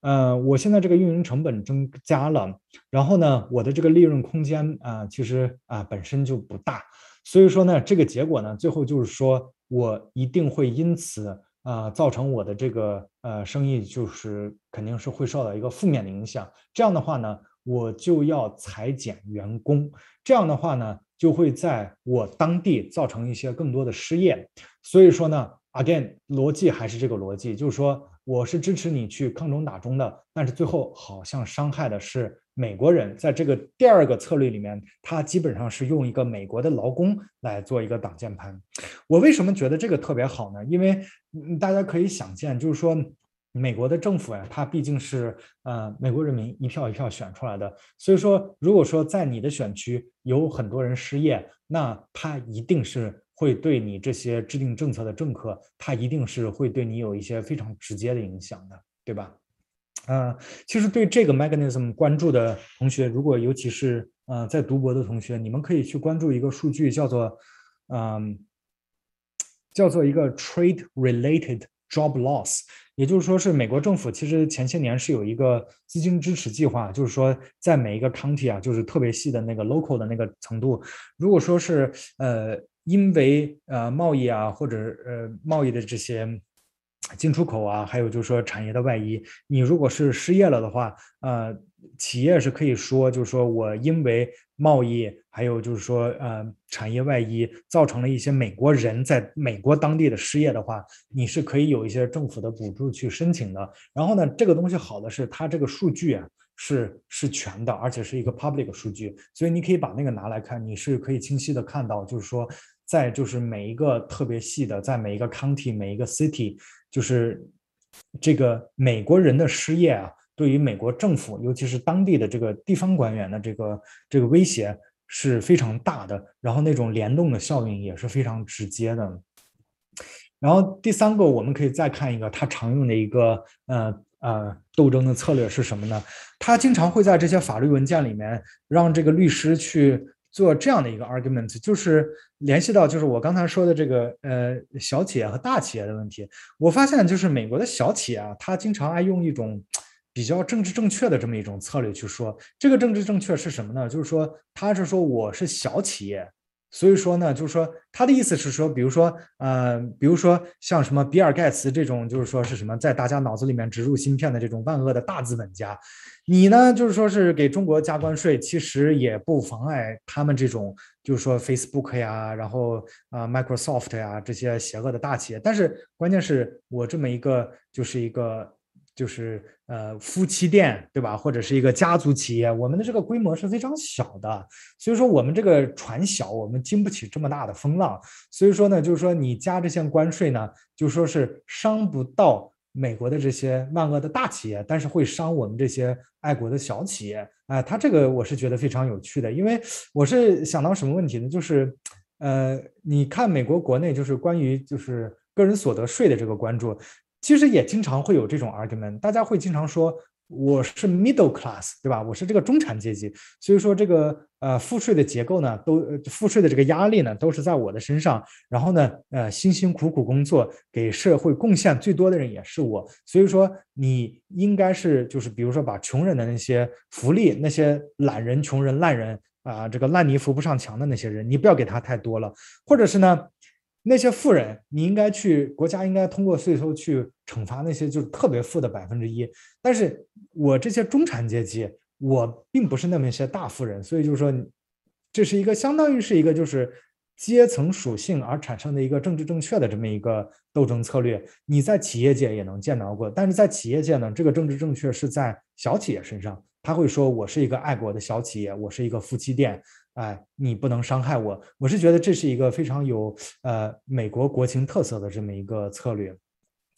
呃，我现在这个运营成本增加了，然后呢，我的这个利润空间啊，其实啊本身就不大，所以说呢，这个结果呢，最后就是说我一定会因此啊造成我的这个呃生意就是肯定是会受到一个负面的影响。这样的话呢，我就要裁减员工，这样的话呢，就会在我当地造成一些更多的失业。所以说呢，again，逻辑还是这个逻辑，就是说。我是支持你去抗中打中的，但是最后好像伤害的是美国人。在这个第二个策略里面，他基本上是用一个美国的劳工来做一个挡箭牌。我为什么觉得这个特别好呢？因为大家可以想见，就是说美国的政府呀，它毕竟是呃美国人民一票一票选出来的。所以说，如果说在你的选区有很多人失业，那他一定是。会对你这些制定政策的政客，他一定是会对你有一些非常直接的影响的，对吧？嗯，其实对这个 mechanism 关注的同学，如果尤其是呃在读博的同学，你们可以去关注一个数据，叫做嗯，叫做一个 trade related job loss，也就是说是美国政府其实前些年是有一个资金支持计划，就是说在每一个 county 啊，就是特别细的那个 local 的那个程度，如果说是呃。因为呃贸易啊，或者呃贸易的这些进出口啊，还有就是说产业的外移，你如果是失业了的话，呃，企业是可以说，就是说我因为贸易，还有就是说呃产业外移，造成了一些美国人在美国当地的失业的话，你是可以有一些政府的补助去申请的。然后呢，这个东西好的是它这个数据啊。是是全的，而且是一个 public 数据，所以你可以把那个拿来看，你是可以清晰的看到，就是说，在就是每一个特别细的，在每一个 county 每一个 city，就是这个美国人的失业啊，对于美国政府，尤其是当地的这个地方官员的这个这个威胁是非常大的，然后那种联动的效应也是非常直接的。然后第三个，我们可以再看一个他常用的一个呃。呃，斗争的策略是什么呢？他经常会在这些法律文件里面让这个律师去做这样的一个 argument，就是联系到就是我刚才说的这个呃小企业和大企业的问题。我发现就是美国的小企业啊，他经常爱用一种比较政治正确的这么一种策略去说。这个政治正确是什么呢？就是说他是说我是小企业，所以说呢，就是说他的意思是说，比如说，呃，比如说像什么比尔盖茨这种，就是说是什么在大家脑子里面植入芯片的这种万恶的大资本家，你呢，就是说是给中国加关税，其实也不妨碍他们这种，就是说 Facebook 呀，然后啊 Microsoft 呀这些邪恶的大企业。但是关键是我这么一个就是一个。就是呃夫妻店对吧，或者是一个家族企业，我们的这个规模是非常小的，所以说我们这个船小，我们经不起这么大的风浪，所以说呢，就是说你加这些关税呢，就说是伤不到美国的这些万恶的大企业，但是会伤我们这些爱国的小企业。哎，他这个我是觉得非常有趣的，因为我是想到什么问题呢？就是呃，你看美国国内就是关于就是个人所得税的这个关注。其实也经常会有这种 argument，大家会经常说我是 middle class，对吧？我是这个中产阶级，所以说这个呃赋税的结构呢，都赋税的这个压力呢，都是在我的身上。然后呢，呃，辛辛苦苦工作给社会贡献最多的人也是我。所以说你应该是就是比如说把穷人的那些福利，那些懒人、穷人、烂人啊，这个烂泥扶不上墙的那些人，你不要给他太多了，或者是呢？那些富人，你应该去国家应该通过税收去惩罚那些就是特别富的百分之一。但是我这些中产阶级，我并不是那么一些大富人，所以就是说，这是一个相当于是一个就是阶层属性而产生的一个政治正确的这么一个斗争策略。你在企业界也能见到过，但是在企业界呢，这个政治正确是在小企业身上，他会说我是一个爱国的小企业，我是一个夫妻店。哎，你不能伤害我。我是觉得这是一个非常有呃美国国情特色的这么一个策略，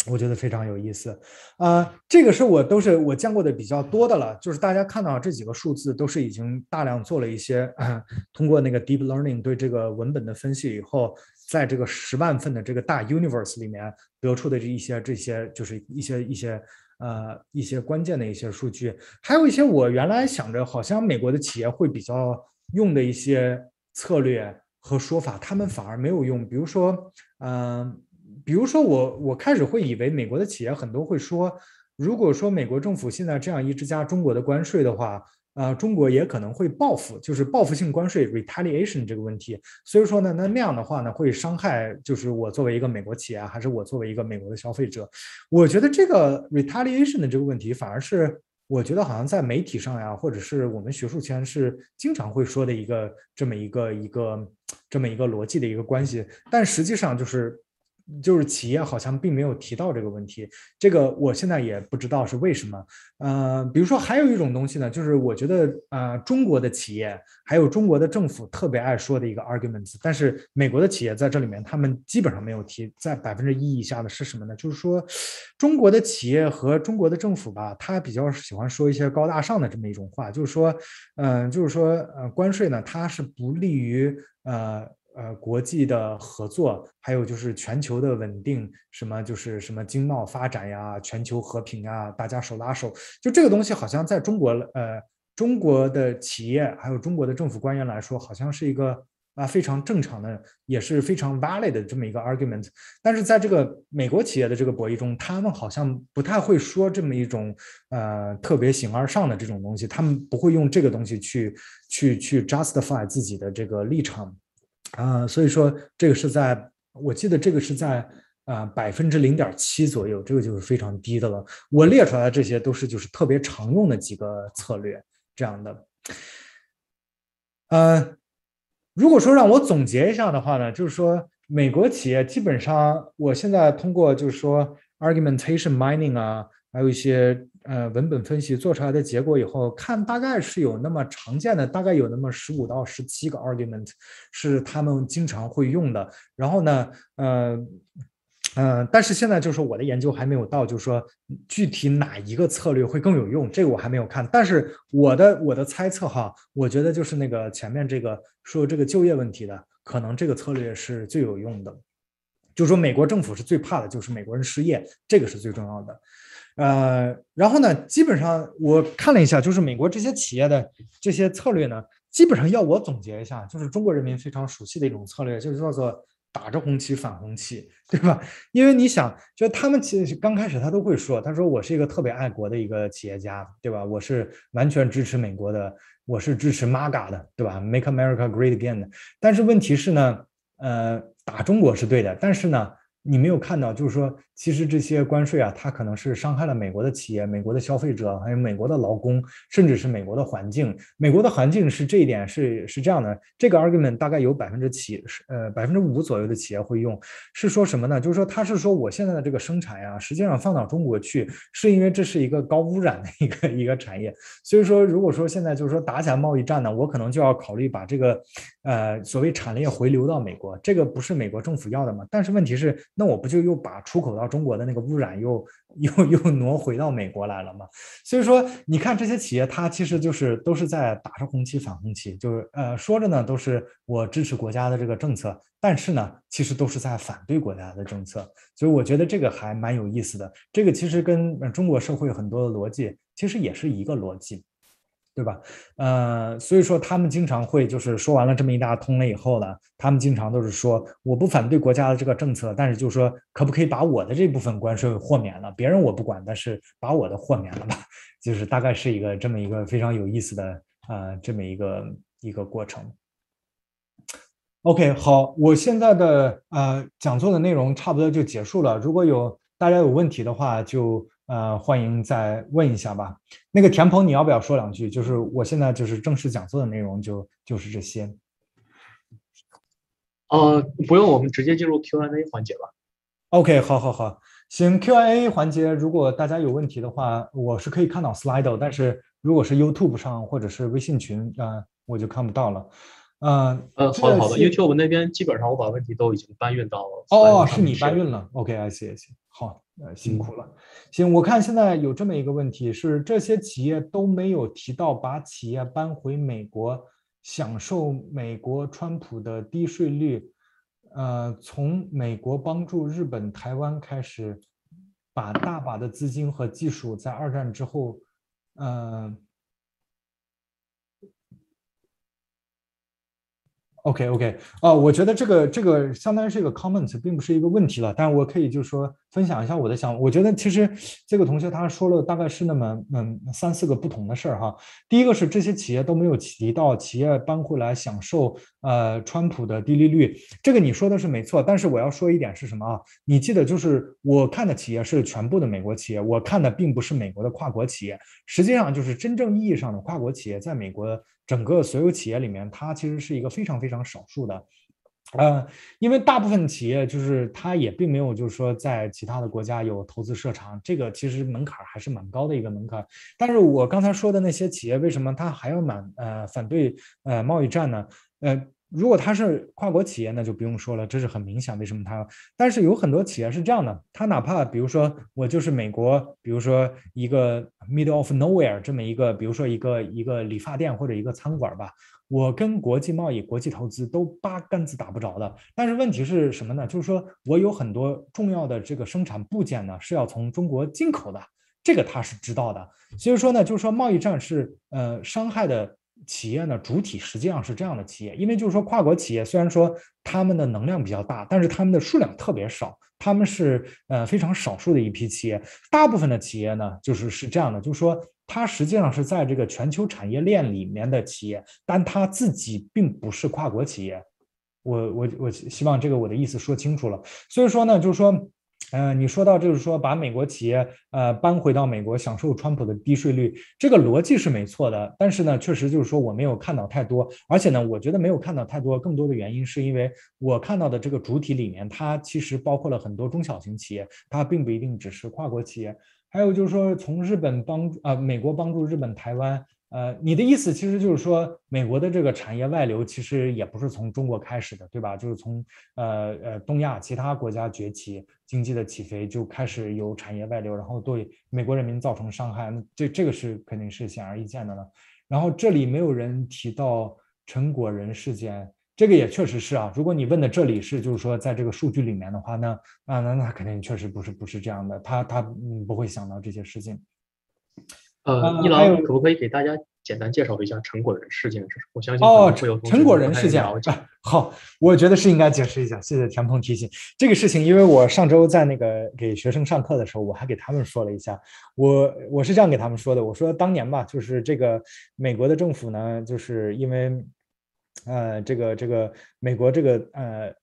我觉得非常有意思。啊，这个是我都是我见过的比较多的了。就是大家看到这几个数字，都是已经大量做了一些 [CLEARS THROAT] 通过那个 deep learning 对这个文本的分析以后，在这个十万份的这个大 universe 里面得出的这一些这些就是一些一些呃一些关键的一些数据。还有一些我原来想着好像美国的企业会比较。用的一些策略和说法，他们反而没有用。比如说，嗯，比如说我我开始会以为美国的企业很多会说，如果说美国政府现在这样一直加中国的关税的话，呃，中国也可能会报复，就是报复性关税 （retaliation） 这个问题。所以说呢，那那样的话呢，会伤害就是我作为一个美国企业，还是我作为一个美国的消费者？我觉得这个 retaliation 的这个问题反而是。我觉得好像在媒体上呀，或者是我们学术圈是经常会说的一个这么一个一个这么一个逻辑的一个关系，但实际上就是。就是企业好像并没有提到这个问题，这个我现在也不知道是为什么。呃，比如说还有一种东西呢，就是我觉得呃中国的企业还有中国的政府特别爱说的一个 arguments，但是美国的企业在这里面他们基本上没有提，在百分之一以下的是什么呢？就是说中国的企业和中国的政府吧，他比较喜欢说一些高大上的这么一种话，就是说，嗯，就是说呃关税呢，它是不利于呃。呃，国际的合作，还有就是全球的稳定，什么就是什么经贸发展呀，全球和平啊，大家手拉手，就这个东西好像在中国，呃，中国的企业还有中国的政府官员来说，好像是一个啊非常正常的，也是非常 valid 的这么一个 argument。但是在这个美国企业的这个博弈中，他们好像不太会说这么一种呃特别形而上的这种东西，他们不会用这个东西去去去 justify 自己的这个立场。啊，所以说这个是在，我记得这个是在啊百分之零点七左右，这个就是非常低的了。我列出来的这些都是就是特别常用的几个策略这样的。呃，如果说让我总结一下的话呢，就是说美国企业基本上，我现在通过就是说 argumentation mining 啊，还有一些。呃，文本分析做出来的结果以后看，大概是有那么常见的，大概有那么十五到十七个 argument 是他们经常会用的。然后呢，呃，呃，但是现在就是我的研究还没有到，就是说具体哪一个策略会更有用，这个我还没有看。但是我的我的猜测哈，我觉得就是那个前面这个说这个就业问题的，可能这个策略是最有用的。就是说美国政府是最怕的，就是美国人失业，这个是最重要的。呃，然后呢，基本上我看了一下，就是美国这些企业的这些策略呢，基本上要我总结一下，就是中国人民非常熟悉的一种策略，就是叫做打着红旗反红旗，对吧？因为你想，就他们其实刚开始他都会说，他说我是一个特别爱国的一个企业家，对吧？我是完全支持美国的，我是支持 MAGA 的，对吧？Make America Great Again 的。但是问题是呢，呃，打中国是对的，但是呢。你没有看到，就是说，其实这些关税啊，它可能是伤害了美国的企业、美国的消费者，还有美国的劳工，甚至是美国的环境。美国的环境是这一点是是这样的，这个 argument 大概有百分之七，呃，百分之五左右的企业会用，是说什么呢？就是说，他是说我现在的这个生产呀，实际上放到中国去，是因为这是一个高污染的一个一个产业。所以说，如果说现在就是说打起来贸易战呢，我可能就要考虑把这个，呃，所谓产业回流到美国，这个不是美国政府要的嘛？但是问题是。那我不就又把出口到中国的那个污染又 [LAUGHS] 又又挪回到美国来了嘛？所以说，你看这些企业，它其实就是都是在打着红旗反红旗，就是呃说着呢都是我支持国家的这个政策，但是呢其实都是在反对国家的政策。所以我觉得这个还蛮有意思的。这个其实跟中国社会很多的逻辑其实也是一个逻辑。对吧？呃，所以说他们经常会就是说完了这么一大通了以后呢，他们经常都是说我不反对国家的这个政策，但是就是说可不可以把我的这部分关税豁免了？别人我不管，但是把我的豁免了吧？[LAUGHS] 就是大概是一个这么一个非常有意思的呃这么一个一个过程。OK，好，我现在的呃讲座的内容差不多就结束了。如果有大家有问题的话，就。呃，欢迎再问一下吧。那个田鹏，你要不要说两句？就是我现在就是正式讲座的内容就就是这些。呃，不用，我们直接进入 Q&A 环节吧。OK，好，好，好，行。Q&A 环节，如果大家有问题的话，我是可以看到 Slido，但是如果是 YouTube 上或者是微信群啊，我就看不到了。嗯，呃，好的，好的。YouTube 那边基本上我把问题都已经搬运到了。哦，是你搬运了。OK，I see，I see。好。呃，辛苦了。行，我看现在有这么一个问题是，这些企业都没有提到把企业搬回美国，享受美国川普的低税率。呃，从美国帮助日本、台湾开始，把大把的资金和技术在二战之后，嗯。OK OK 啊，我觉得这个这个相当于是一个 comment，并不是一个问题了。但我可以就是说分享一下我的想法。我觉得其实这个同学他说了大概是那么嗯三四个不同的事儿哈。第一个是这些企业都没有提到企业搬回来享受呃川普的低利率，这个你说的是没错。但是我要说一点是什么啊？你记得就是我看的企业是全部的美国企业，我看的并不是美国的跨国企业。实际上就是真正意义上的跨国企业在美国。整个所有企业里面，它其实是一个非常非常少数的，呃，因为大部分企业就是它也并没有就是说在其他的国家有投资设厂，这个其实门槛还是蛮高的一个门槛。但是我刚才说的那些企业，为什么它还要满呃反对呃贸易战呢？呃。如果他是跨国企业，那就不用说了，这是很明显。为什么他？但是有很多企业是这样的，他哪怕比如说我就是美国，比如说一个 middle of nowhere 这么一个，比如说一个一个理发店或者一个餐馆吧，我跟国际贸易、国际投资都八竿子打不着的。但是问题是什么呢？就是说我有很多重要的这个生产部件呢是要从中国进口的，这个他是知道的。所以说呢，就是说贸易战是呃伤害的。企业呢，主体实际上是这样的企业，因为就是说跨国企业虽然说他们的能量比较大，但是他们的数量特别少，他们是呃非常少数的一批企业。大部分的企业呢，就是是这样的，就是说它实际上是在这个全球产业链里面的企业，但它自己并不是跨国企业。我我我希望这个我的意思说清楚了。所以说呢，就是说。嗯，你说到就是说把美国企业呃搬回到美国享受川普的低税率，这个逻辑是没错的。但是呢，确实就是说我没有看到太多，而且呢，我觉得没有看到太多，更多的原因是因为我看到的这个主体里面，它其实包括了很多中小型企业，它并不一定只是跨国企业。还有就是说从日本帮助啊，美国帮助日本、台湾。呃，你的意思其实就是说，美国的这个产业外流其实也不是从中国开始的，对吧？就是从呃呃东亚其他国家崛起、经济的起飞就开始有产业外流，然后对美国人民造成伤害，那这这个是肯定是显而易见的了。然后这里没有人提到陈果仁事件，这个也确实是啊。如果你问的这里是就是说在这个数据里面的话，那那那那肯定确实不是不是这样的，他他不会想到这些事情。呃，一郎可不可以给大家简单介绍一下陈果仁事件，我相信哦，会有陈果仁事件。好，我觉得是应该解释一下。谢谢田鹏提醒这个事情，因为我上周在那个给学生上课的时候，我还给他们说了一下。我我是这样给他们说的，我说当年吧，就是这个美国的政府呢，就是因为呃，这个这个美国这个呃，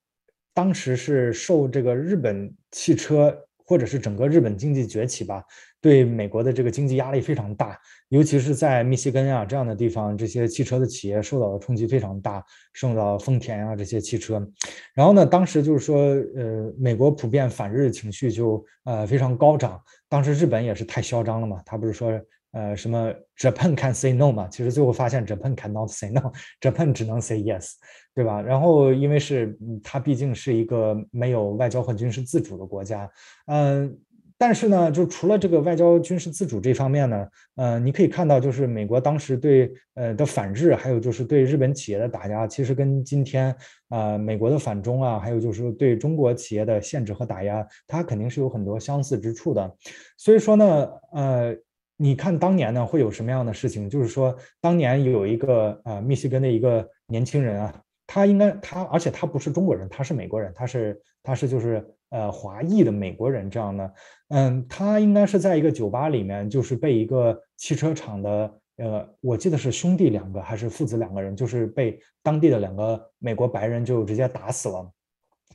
当时是受这个日本汽车或者是整个日本经济崛起吧。对美国的这个经济压力非常大，尤其是在密西根啊这样的地方，这些汽车的企业受到的冲击非常大，受到丰田啊这些汽车。然后呢，当时就是说，呃，美国普遍反日情绪就呃非常高涨。当时日本也是太嚣张了嘛，他不是说呃什么 Japan can say no 嘛，其实最后发现 Japan cannot say no，Japan [LAUGHS] 只能 say yes，对吧？然后因为是它毕竟是一个没有外交和军事自主的国家，嗯。但是呢，就除了这个外交军事自主这方面呢，呃，你可以看到，就是美国当时对呃的反日，还有就是对日本企业的打压，其实跟今天啊美国的反中啊，还有就是对中国企业的限制和打压，它肯定是有很多相似之处的。所以说呢，呃，你看当年呢会有什么样的事情？就是说当年有一个呃密西根的一个年轻人啊，他应该他，而且他不是中国人，他是美国人，他是他是就是呃华裔的美国人这样的。嗯，他应该是在一个酒吧里面，就是被一个汽车厂的，呃，我记得是兄弟两个还是父子两个人，就是被当地的两个美国白人就直接打死了。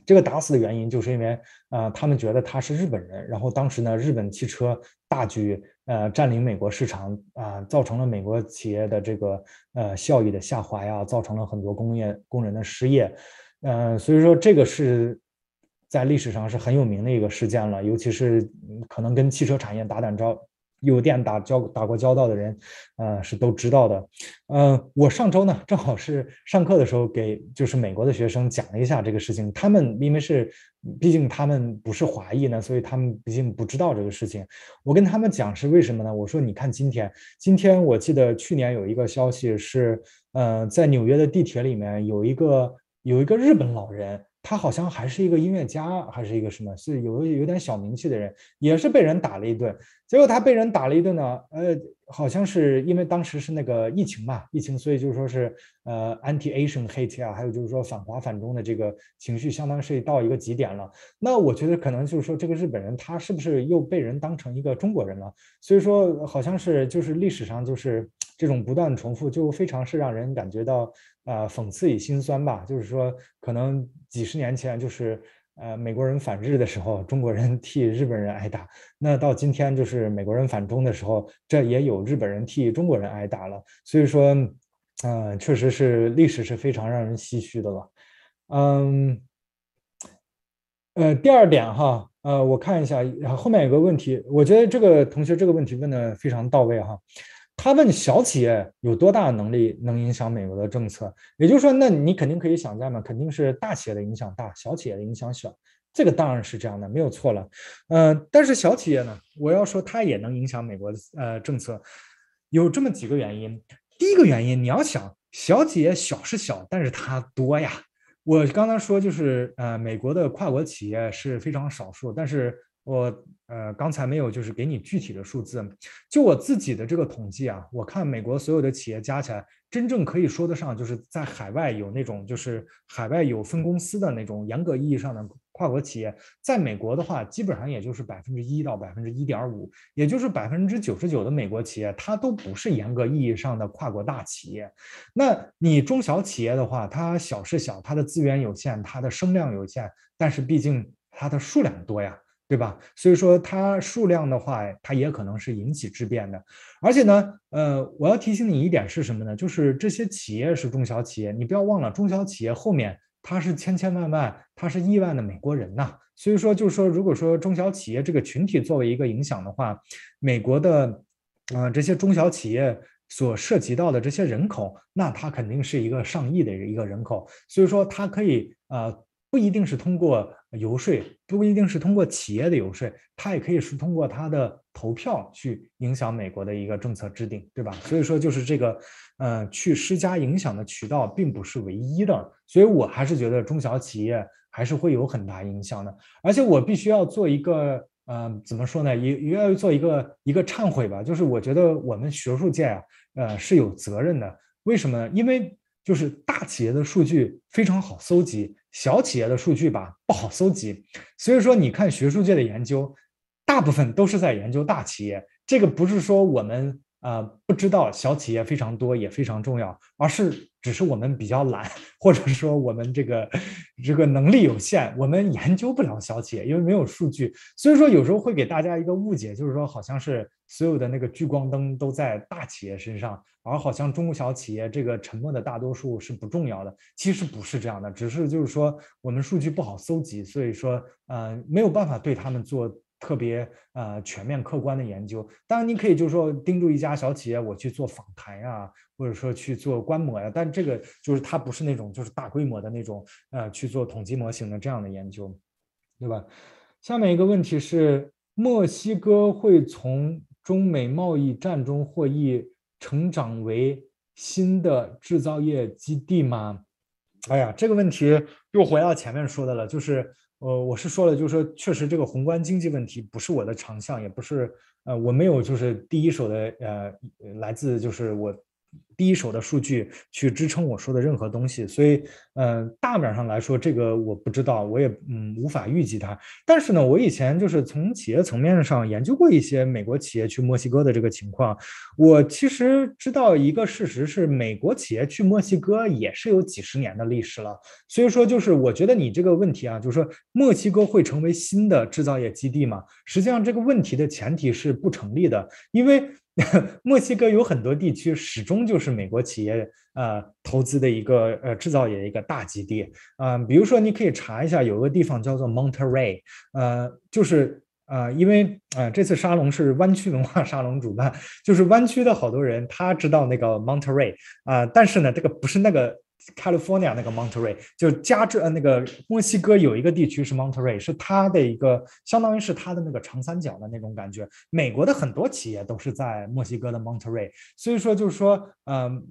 这个打死的原因就是因为，呃，他们觉得他是日本人，然后当时呢，日本汽车大举呃占领美国市场啊，造成了美国企业的这个呃效益的下滑呀，造成了很多工业工人的失业，嗯，所以说这个是。在历史上是很有名的一个事件了，尤其是可能跟汽车产业打打招有电打交打过交道的人，呃，是都知道的。呃，我上周呢正好是上课的时候给就是美国的学生讲了一下这个事情，他们因为是毕竟他们不是华裔呢，所以他们毕竟不知道这个事情。我跟他们讲是为什么呢？我说你看今天，今天我记得去年有一个消息是，呃，在纽约的地铁里面有一个有一个日本老人。他好像还是一个音乐家，还是一个什么，是有有点小名气的人，也是被人打了一顿。结果他被人打了一顿呢，呃，好像是因为当时是那个疫情嘛，疫情，所以就是说是呃，anti-Asian hate 啊，还有就是说反华反中的这个情绪，相当是到一个极点了。那我觉得可能就是说这个日本人他是不是又被人当成一个中国人了？所以说好像是就是历史上就是这种不断重复，就非常是让人感觉到。啊，讽刺与心酸吧，就是说，可能几十年前，就是呃，美国人反日的时候，中国人替日本人挨打；那到今天，就是美国人反中的时候，这也有日本人替中国人挨打了。所以说，嗯，确实是历史是非常让人唏嘘的了。嗯，呃，第二点哈，呃，我看一下后面有个问题，我觉得这个同学这个问题问的非常到位哈。他问小企业有多大能力能影响美国的政策？也就是说，那你肯定可以想象嘛，肯定是大企业的影响大，小企业的影响小。这个当然是这样的，没有错了。嗯，但是小企业呢，我要说它也能影响美国的呃政策，有这么几个原因。第一个原因，你要想小企业小是小，但是它多呀。我刚刚说就是呃，美国的跨国企业是非常少数，但是。我呃刚才没有就是给你具体的数字，就我自己的这个统计啊，我看美国所有的企业加起来，真正可以说得上就是在海外有那种就是海外有分公司的那种严格意义上的跨国企业，在美国的话，基本上也就是百分之一到百分之一点五，也就是百分之九十九的美国企业，它都不是严格意义上的跨国大企业。那你中小企业的话，它小是小，它的资源有限，它的声量有限，但是毕竟它的数量多呀。对吧？所以说它数量的话，它也可能是引起质变的。而且呢，呃，我要提醒你一点是什么呢？就是这些企业是中小企业，你不要忘了，中小企业后面它是千千万万，它是亿万的美国人呐。所以说，就是说，如果说中小企业这个群体作为一个影响的话，美国的，呃，这些中小企业所涉及到的这些人口，那它肯定是一个上亿的一个人口。所以说，它可以，呃。不一定是通过游说，不一定是通过企业的游说，它也可以是通过它的投票去影响美国的一个政策制定，对吧？所以说，就是这个，呃，去施加影响的渠道并不是唯一的，所以我还是觉得中小企业还是会有很大影响的。而且我必须要做一个呃，怎么说呢？也也要做一个一个忏悔吧。就是我觉得我们学术界啊，呃，是有责任的。为什么呢？因为就是大企业的数据非常好搜集，小企业的数据吧不好搜集。所以说，你看学术界的研究，大部分都是在研究大企业。这个不是说我们。呃，不知道小企业非常多也非常重要，而是只是我们比较懒，或者说我们这个这个能力有限，我们研究不了小企业，因为没有数据。所以说有时候会给大家一个误解，就是说好像是所有的那个聚光灯都在大企业身上，而好像中小企业这个沉默的大多数是不重要的。其实不是这样的，只是就是说我们数据不好搜集，所以说呃没有办法对他们做。特别呃全面客观的研究，当然你可以就是说盯住一家小企业，我去做访谈呀，或者说去做观摩呀，但这个就是它不是那种就是大规模的那种呃去做统计模型的这样的研究，对吧？下面一个问题是，墨西哥会从中美贸易战中获益，成长为新的制造业基地吗？哎呀，这个问题又回到前面说的了，就是。呃，我是说了，就是说，确实这个宏观经济问题不是我的长项，也不是，呃，我没有就是第一手的，呃，来自就是我。第一手的数据去支撑我说的任何东西，所以，呃，大面上来说，这个我不知道，我也嗯无法预计它。但是呢，我以前就是从企业层面上研究过一些美国企业去墨西哥的这个情况，我其实知道一个事实是，美国企业去墨西哥也是有几十年的历史了。所以说，就是我觉得你这个问题啊，就是说墨西哥会成为新的制造业基地吗？实际上这个问题的前提是不成立的，因为。[LAUGHS] 墨西哥有很多地区始终就是美国企业呃投资的一个呃制造业的一个大基地啊，比如说你可以查一下，有个地方叫做 Monterey，呃，就是呃，因为呃这次沙龙是湾区文化沙龙主办，就是湾区的好多人他知道那个 Monterey 啊，但是呢，这个不是那个。California 那个 Monterey 就加州呃那个墨西哥有一个地区是 Monterey，是它的一个相当于是它的那个长三角的那种感觉。美国的很多企业都是在墨西哥的 Monterey，所以说就是说，嗯，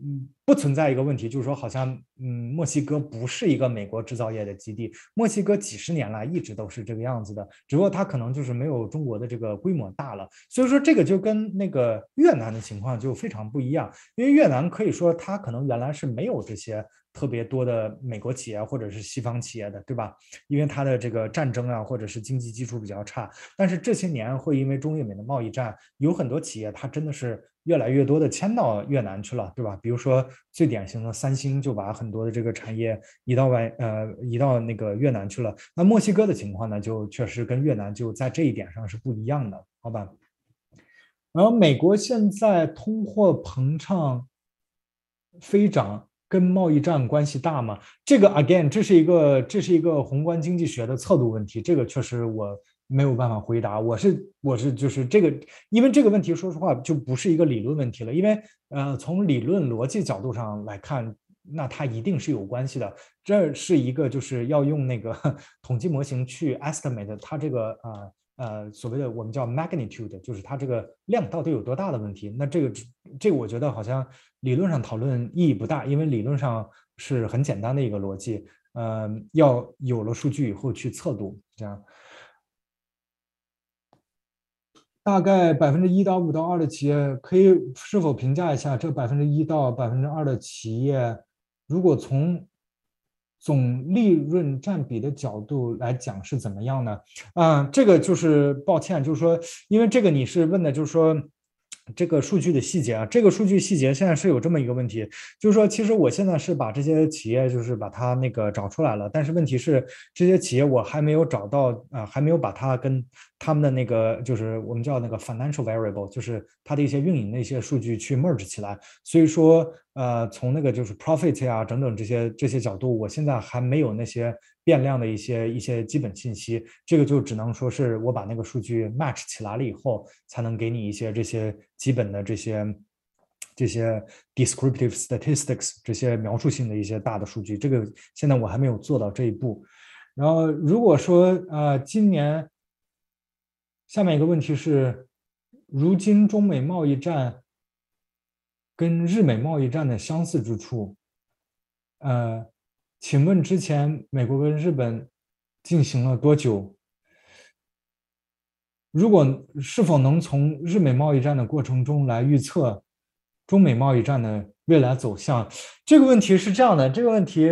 不存在一个问题，就是说好像嗯墨西哥不是一个美国制造业的基地。墨西哥几十年来一直都是这个样子的，只不过它可能就是没有中国的这个规模大了。所以说这个就跟那个越南的情况就非常不一样，因为越南可以说它可能原来是没有这些。特别多的美国企业或者是西方企业的，对吧？因为它的这个战争啊，或者是经济基础比较差。但是这些年会因为中越美的贸易战，有很多企业它真的是越来越多的迁到越南去了，对吧？比如说最典型的三星就把很多的这个产业移到外呃移到那个越南去了。那墨西哥的情况呢，就确实跟越南就在这一点上是不一样的，好吧？然后美国现在通货膨胀飞涨。跟贸易战关系大吗？这个 again，这是一个这是一个宏观经济学的测度问题，这个确实我没有办法回答。我是我是就是这个，因为这个问题说实话就不是一个理论问题了，因为呃从理论逻辑角度上来看，那它一定是有关系的。这是一个就是要用那个 [LAUGHS] 统计模型去 estimate 它这个啊。呃，所谓的我们叫 magnitude，就是它这个量到底有多大的问题。那这个这个，我觉得好像理论上讨论意义不大，因为理论上是很简单的一个逻辑。呃，要有了数据以后去测度，这样。大概百分之一到五到二的企业，可以是否评价一下这百分之一到百分之二的企业，如果从总利润占比的角度来讲是怎么样呢？啊，这个就是抱歉，就是说，因为这个你是问的，就是说。这个数据的细节啊，这个数据细节现在是有这么一个问题，就是说，其实我现在是把这些企业就是把它那个找出来了，但是问题是这些企业我还没有找到啊，还没有把它跟他们的那个就是我们叫那个 financial variable，就是它的一些运营的一些数据去 merge 起来，所以说呃，从那个就是 profit 呀等等这些这些角度，我现在还没有那些。变量的一些一些基本信息，这个就只能说是我把那个数据 match 起来了以后，才能给你一些这些基本的这些这些 descriptive statistics 这些描述性的一些大的数据。这个现在我还没有做到这一步。然后如果说呃，今年下面一个问题是，如今中美贸易战跟日美贸易战的相似之处，呃。请问之前美国跟日本进行了多久？如果是否能从日美贸易战的过程中来预测中美贸易战的未来走向？这个问题是这样的，这个问题。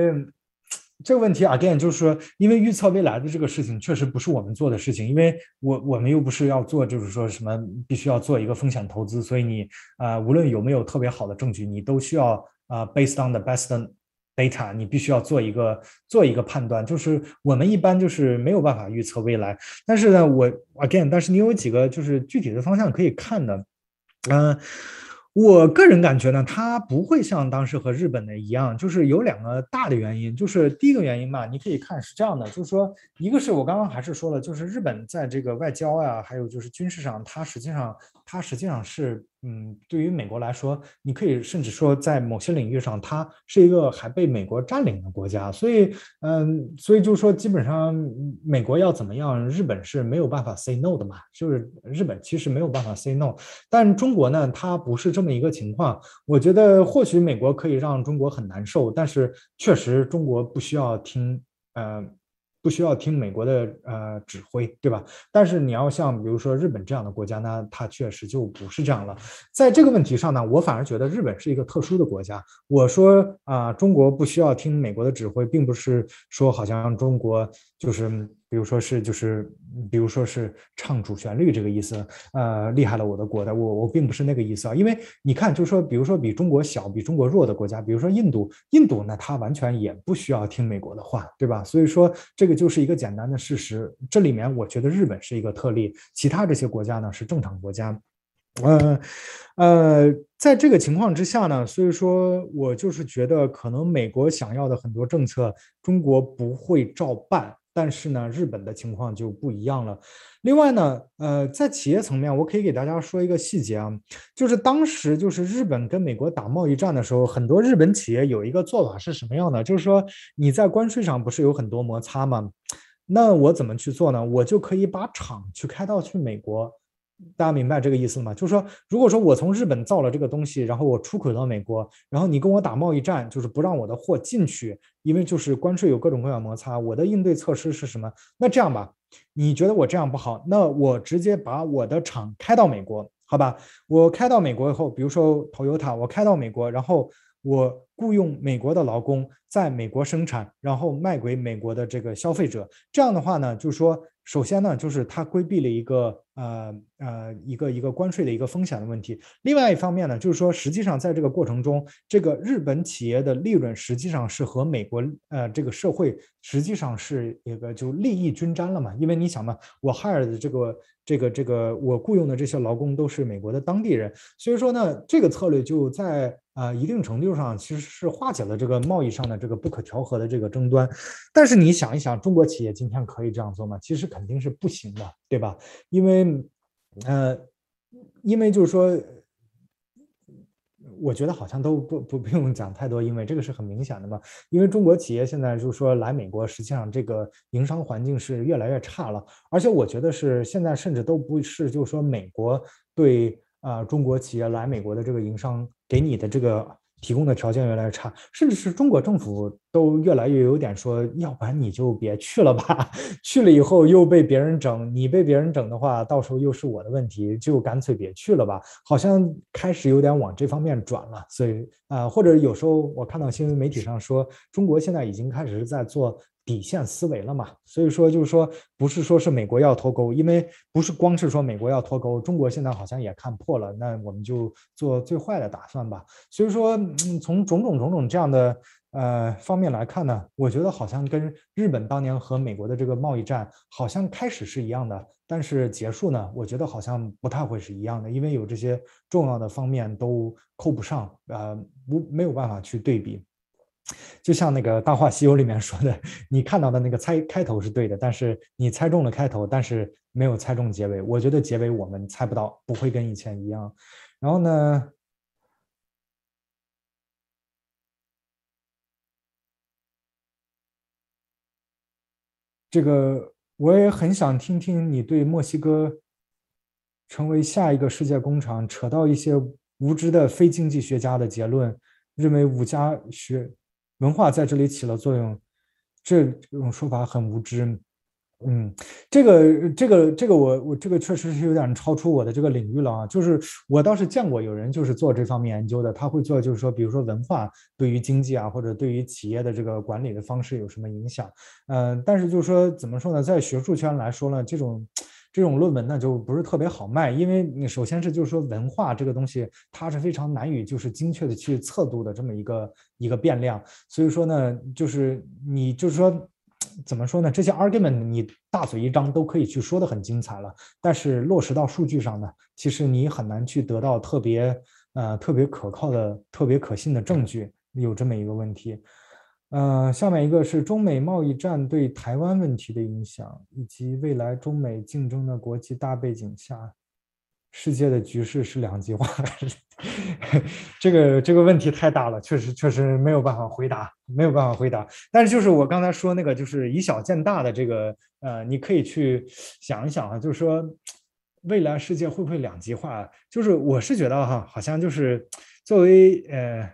这个问题，again，就是说，因为预测未来的这个事情确实不是我们做的事情，因为我我们又不是要做，就是说什么必须要做一个风险投资，所以你啊，无论有没有特别好的证据，你都需要啊，based on the best data，你必须要做一个做一个判断。就是我们一般就是没有办法预测未来，但是呢，我 again，但是你有几个就是具体的方向可以看的，嗯。我个人感觉呢，它不会像当时和日本的一样，就是有两个大的原因。就是第一个原因嘛，你可以看是这样的，就是说，一个是我刚刚还是说了，就是日本在这个外交呀，还有就是军事上，它实际上它实际上是。嗯，对于美国来说，你可以甚至说，在某些领域上，它是一个还被美国占领的国家。所以，嗯，所以就是说，基本上美国要怎么样，日本是没有办法 say no 的嘛。就是日本其实没有办法 say no，但中国呢，它不是这么一个情况。我觉得或许美国可以让中国很难受，但是确实中国不需要听，呃。不需要听美国的呃指挥，对吧？但是你要像比如说日本这样的国家呢，它确实就不是这样了。在这个问题上呢，我反而觉得日本是一个特殊的国家。我说啊，中国不需要听美国的指挥，并不是说好像中国就是。比如说是就是，比如说是唱主旋律这个意思，呃，厉害了我的国的，我我并不是那个意思啊，因为你看，就是说，比如说比中国小、比中国弱的国家，比如说印度，印度呢，它完全也不需要听美国的话，对吧？所以说这个就是一个简单的事实。这里面我觉得日本是一个特例，其他这些国家呢是正常国家。呃呃，在这个情况之下呢，所以说我就是觉得可能美国想要的很多政策，中国不会照办。但是呢，日本的情况就不一样了。另外呢，呃，在企业层面，我可以给大家说一个细节啊，就是当时就是日本跟美国打贸易战的时候，很多日本企业有一个做法是什么样的？就是说你在关税上不是有很多摩擦吗？那我怎么去做呢？我就可以把厂去开到去美国。大家明白这个意思吗？就是说，如果说我从日本造了这个东西，然后我出口到美国，然后你跟我打贸易战，就是不让我的货进去，因为就是关税有各种各样摩擦，我的应对措施是什么？那这样吧，你觉得我这样不好？那我直接把我的厂开到美国，好吧？我开到美国以后，比如说 Toyota，我开到美国，然后我雇佣美国的劳工在美国生产，然后卖给美国的这个消费者。这样的话呢，就是说。首先呢，就是它规避了一个呃呃一个一个关税的一个风险的问题。另外一方面呢，就是说实际上在这个过程中，这个日本企业的利润实际上是和美国呃这个社会实际上是一个就利益均沾了嘛。因为你想嘛，我 hire 的这个这个这个我雇佣的这些劳工都是美国的当地人，所以说呢，这个策略就在。啊，一定程度上其实是化解了这个贸易上的这个不可调和的这个争端，但是你想一想，中国企业今天可以这样做吗？其实肯定是不行的，对吧？因为，呃，因为就是说，我觉得好像都不不不用讲太多，因为这个是很明显的嘛。因为中国企业现在就是说来美国，实际上这个营商环境是越来越差了，而且我觉得是现在甚至都不是就是说美国对。啊，中国企业来美国的这个营商给你的这个提供的条件越来越差，甚至是中国政府都越来越有点说，要不然你就别去了吧，[LAUGHS] 去了以后又被别人整，你被别人整的话，到时候又是我的问题，就干脆别去了吧，好像开始有点往这方面转了。所以啊，或者有时候我看到新闻媒体上说，中国现在已经开始在做。底线思维了嘛？所以说就是说，不是说是美国要脱钩，因为不是光是说美国要脱钩，中国现在好像也看破了，那我们就做最坏的打算吧。所以说，从种种种种这样的呃方面来看呢，我觉得好像跟日本当年和美国的这个贸易战好像开始是一样的，但是结束呢，我觉得好像不太会是一样的，因为有这些重要的方面都扣不上，呃，不没有办法去对比。就像那个《大话西游》里面说的，[LAUGHS] 你看到的那个猜开头是对的，但是你猜中了开头，但是没有猜中结尾。我觉得结尾我们猜不到，不会跟以前一样。然后呢，这个我也很想听听你对墨西哥成为下一个世界工厂扯到一些无知的非经济学家的结论，认为五家学。文化在这里起了作用，这种说法很无知。嗯，这个这个这个我我这个确实是有点超出我的这个领域了啊。就是我倒是见过有人就是做这方面研究的，他会做就是说，比如说文化对于经济啊，或者对于企业的这个管理的方式有什么影响？嗯，但是就是说怎么说呢，在学术圈来说呢，这种这种论文呢就不是特别好卖，因为你首先是就是说文化这个东西它是非常难以就是精确的去测度的这么一个一个变量，所以说呢，就是你就是说。怎么说呢？这些 argument 你大嘴一张都可以去说的很精彩了，但是落实到数据上呢，其实你很难去得到特别呃特别可靠的、特别可信的证据，有这么一个问题。呃，下面一个是中美贸易战对台湾问题的影响，以及未来中美竞争的国际大背景下。世界的局势是两极化，[LAUGHS] 这个这个问题太大了，确实确实没有办法回答，没有办法回答。但是就是我刚才说那个，就是以小见大的这个，呃，你可以去想一想啊，就是说未来世界会不会两极化？就是我是觉得哈，好像就是作为呃。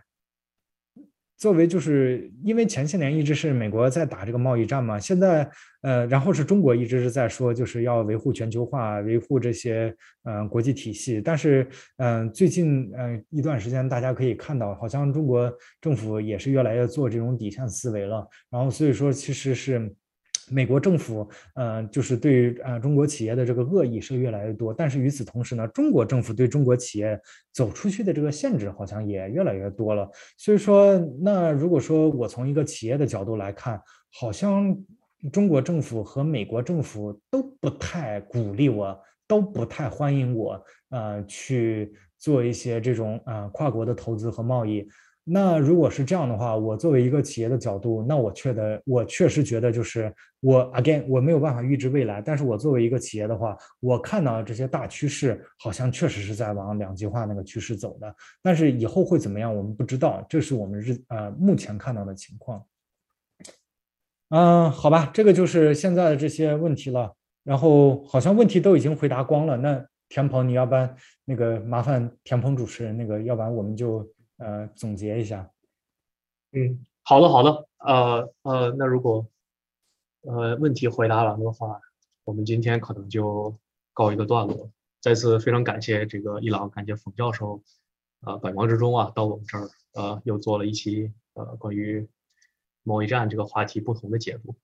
作为就是因为前些年一直是美国在打这个贸易战嘛，现在呃，然后是中国一直是在说就是要维护全球化，维护这些呃国际体系，但是嗯，最近嗯一段时间大家可以看到，好像中国政府也是越来越做这种底线思维了，然后所以说其实是。美国政府，呃，就是对于呃中国企业的这个恶意是越来越多，但是与此同时呢，中国政府对中国企业走出去的这个限制好像也越来越多了。所以说，那如果说我从一个企业的角度来看，好像中国政府和美国政府都不太鼓励我，都不太欢迎我，呃，去做一些这种呃跨国的投资和贸易。那如果是这样的话，我作为一个企业的角度，那我确得我确实觉得就是我 again 我没有办法预知未来，但是我作为一个企业的话，我看到这些大趋势好像确实是在往两极化那个趋势走的，但是以后会怎么样，我们不知道，这是我们日呃目前看到的情况。嗯，好吧，这个就是现在的这些问题了，然后好像问题都已经回答光了。那田鹏，你要不然那个麻烦田鹏主持人那个，要不然我们就。呃，总结一下。嗯，好的，好的。呃呃，那如果呃问题回答完的话，我们今天可能就告一个段落。再次非常感谢这个伊朗，感谢冯教授，呃，百忙之中啊到我们这儿，呃，又做了一期呃关于贸易战这个话题不同的解读。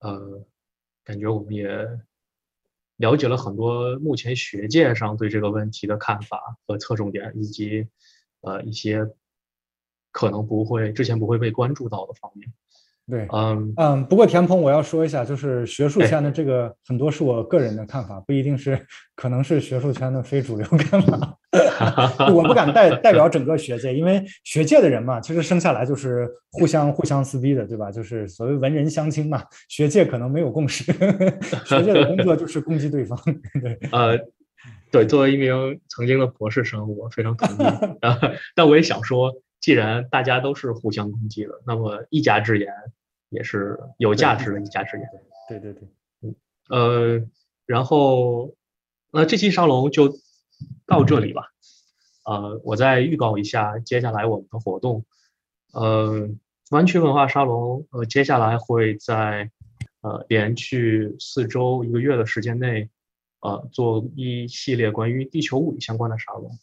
呃，感觉我们也了解了很多目前学界上对这个问题的看法和侧重点，以及。呃，一些可能不会之前不会被关注到的方面，对，嗯嗯。不过田鹏，我要说一下，就是学术圈的这个很多是我个人的看法，不一定是，可能是学术圈的非主流看法。[LAUGHS] 我不敢代代表整个学界，因为学界的人嘛，其实生下来就是互相互相撕逼的，对吧？就是所谓文人相亲嘛，学界可能没有共识，[LAUGHS] 学界的工作就是攻击对方。[LAUGHS] 对，呃。对，作为一名曾经的博士生，我非常同意。[LAUGHS] 但我也想说，既然大家都是互相攻击的，那么一家之言也是有价值的一家之言。对对对，嗯呃，然后那这期沙龙就到这里吧。呃，我再预告一下接下来我们的活动。呃，湾区文化沙龙呃，接下来会在呃连续四周一个月的时间内。呃，做一系列关于地球物理相关的沙龙，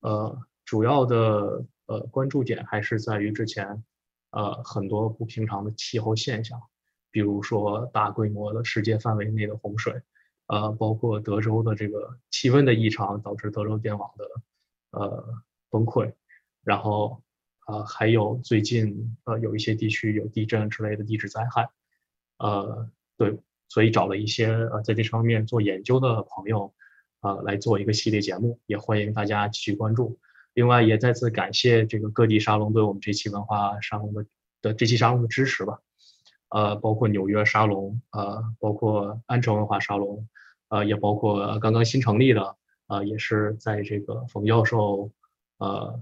呃，主要的呃关注点还是在于之前呃很多不平常的气候现象，比如说大规模的世界范围内的洪水，呃，包括德州的这个气温的异常导致德州电网的呃崩溃，然后啊还有最近呃有一些地区有地震之类的地质灾害，呃，对。所以找了一些呃在这方面做研究的朋友，呃来做一个系列节目，也欢迎大家继续关注。另外也再次感谢这个各地沙龙对我们这期文化沙龙的的这期沙龙的支持吧。呃，包括纽约沙龙，呃，包括安城文化沙龙，呃，也包括刚刚新成立的，呃，也是在这个冯教授，呃。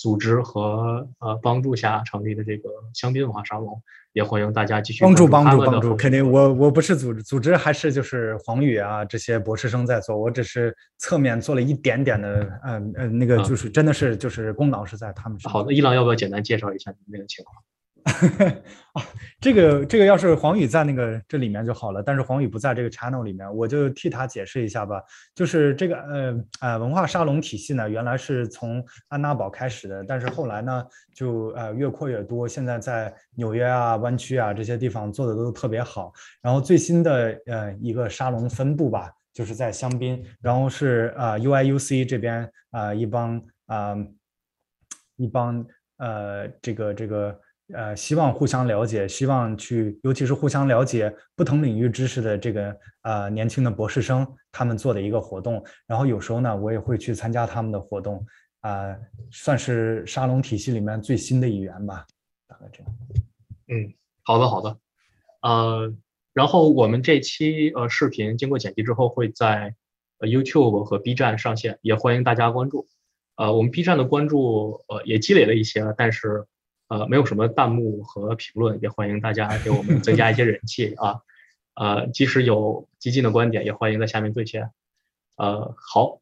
组织和呃帮助下成立的这个香槟文化沙龙，也欢迎大家继续帮助帮助帮助。肯定我我不是组织组织，还是就是黄宇啊这些博士生在做，我只是侧面做了一点点的，嗯嗯，那个就是真的是就是功劳是在他们身上。好的，伊朗要不要简单介绍一下你们那个情况？[LAUGHS] 啊，这个这个要是黄宇在那个这里面就好了，但是黄宇不在这个 channel 里面，我就替他解释一下吧。就是这个呃呃文化沙龙体系呢，原来是从安娜堡开始的，但是后来呢就呃越扩越多，现在在纽约啊、湾区啊这些地方做的都特别好。然后最新的呃一个沙龙分布吧，就是在香槟，然后是啊 UIUC 这边啊一帮啊一帮呃这个这个。呃，希望互相了解，希望去，尤其是互相了解不同领域知识的这个呃年轻的博士生，他们做的一个活动。然后有时候呢，我也会去参加他们的活动，啊，算是沙龙体系里面最新的一员吧，大概这样。嗯，好的好的，呃，然后我们这期呃视频经过剪辑之后会在 YouTube 和 B 站上线，也欢迎大家关注。呃，我们 B 站的关注呃也积累了一些了，但是。呃，没有什么弹幕和评论，也欢迎大家给我们增加一些人气 [LAUGHS] 啊。呃，即使有激进的观点，也欢迎在下面兑现。呃，好，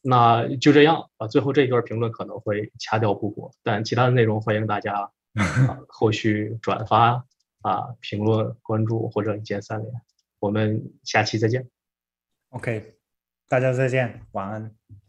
那就这样啊。最后这一段评论可能会掐掉不播，但其他的内容欢迎大家 [LAUGHS] 后续转发啊、评论、关注或者一键三连。我们下期再见。OK，大家再见，晚安。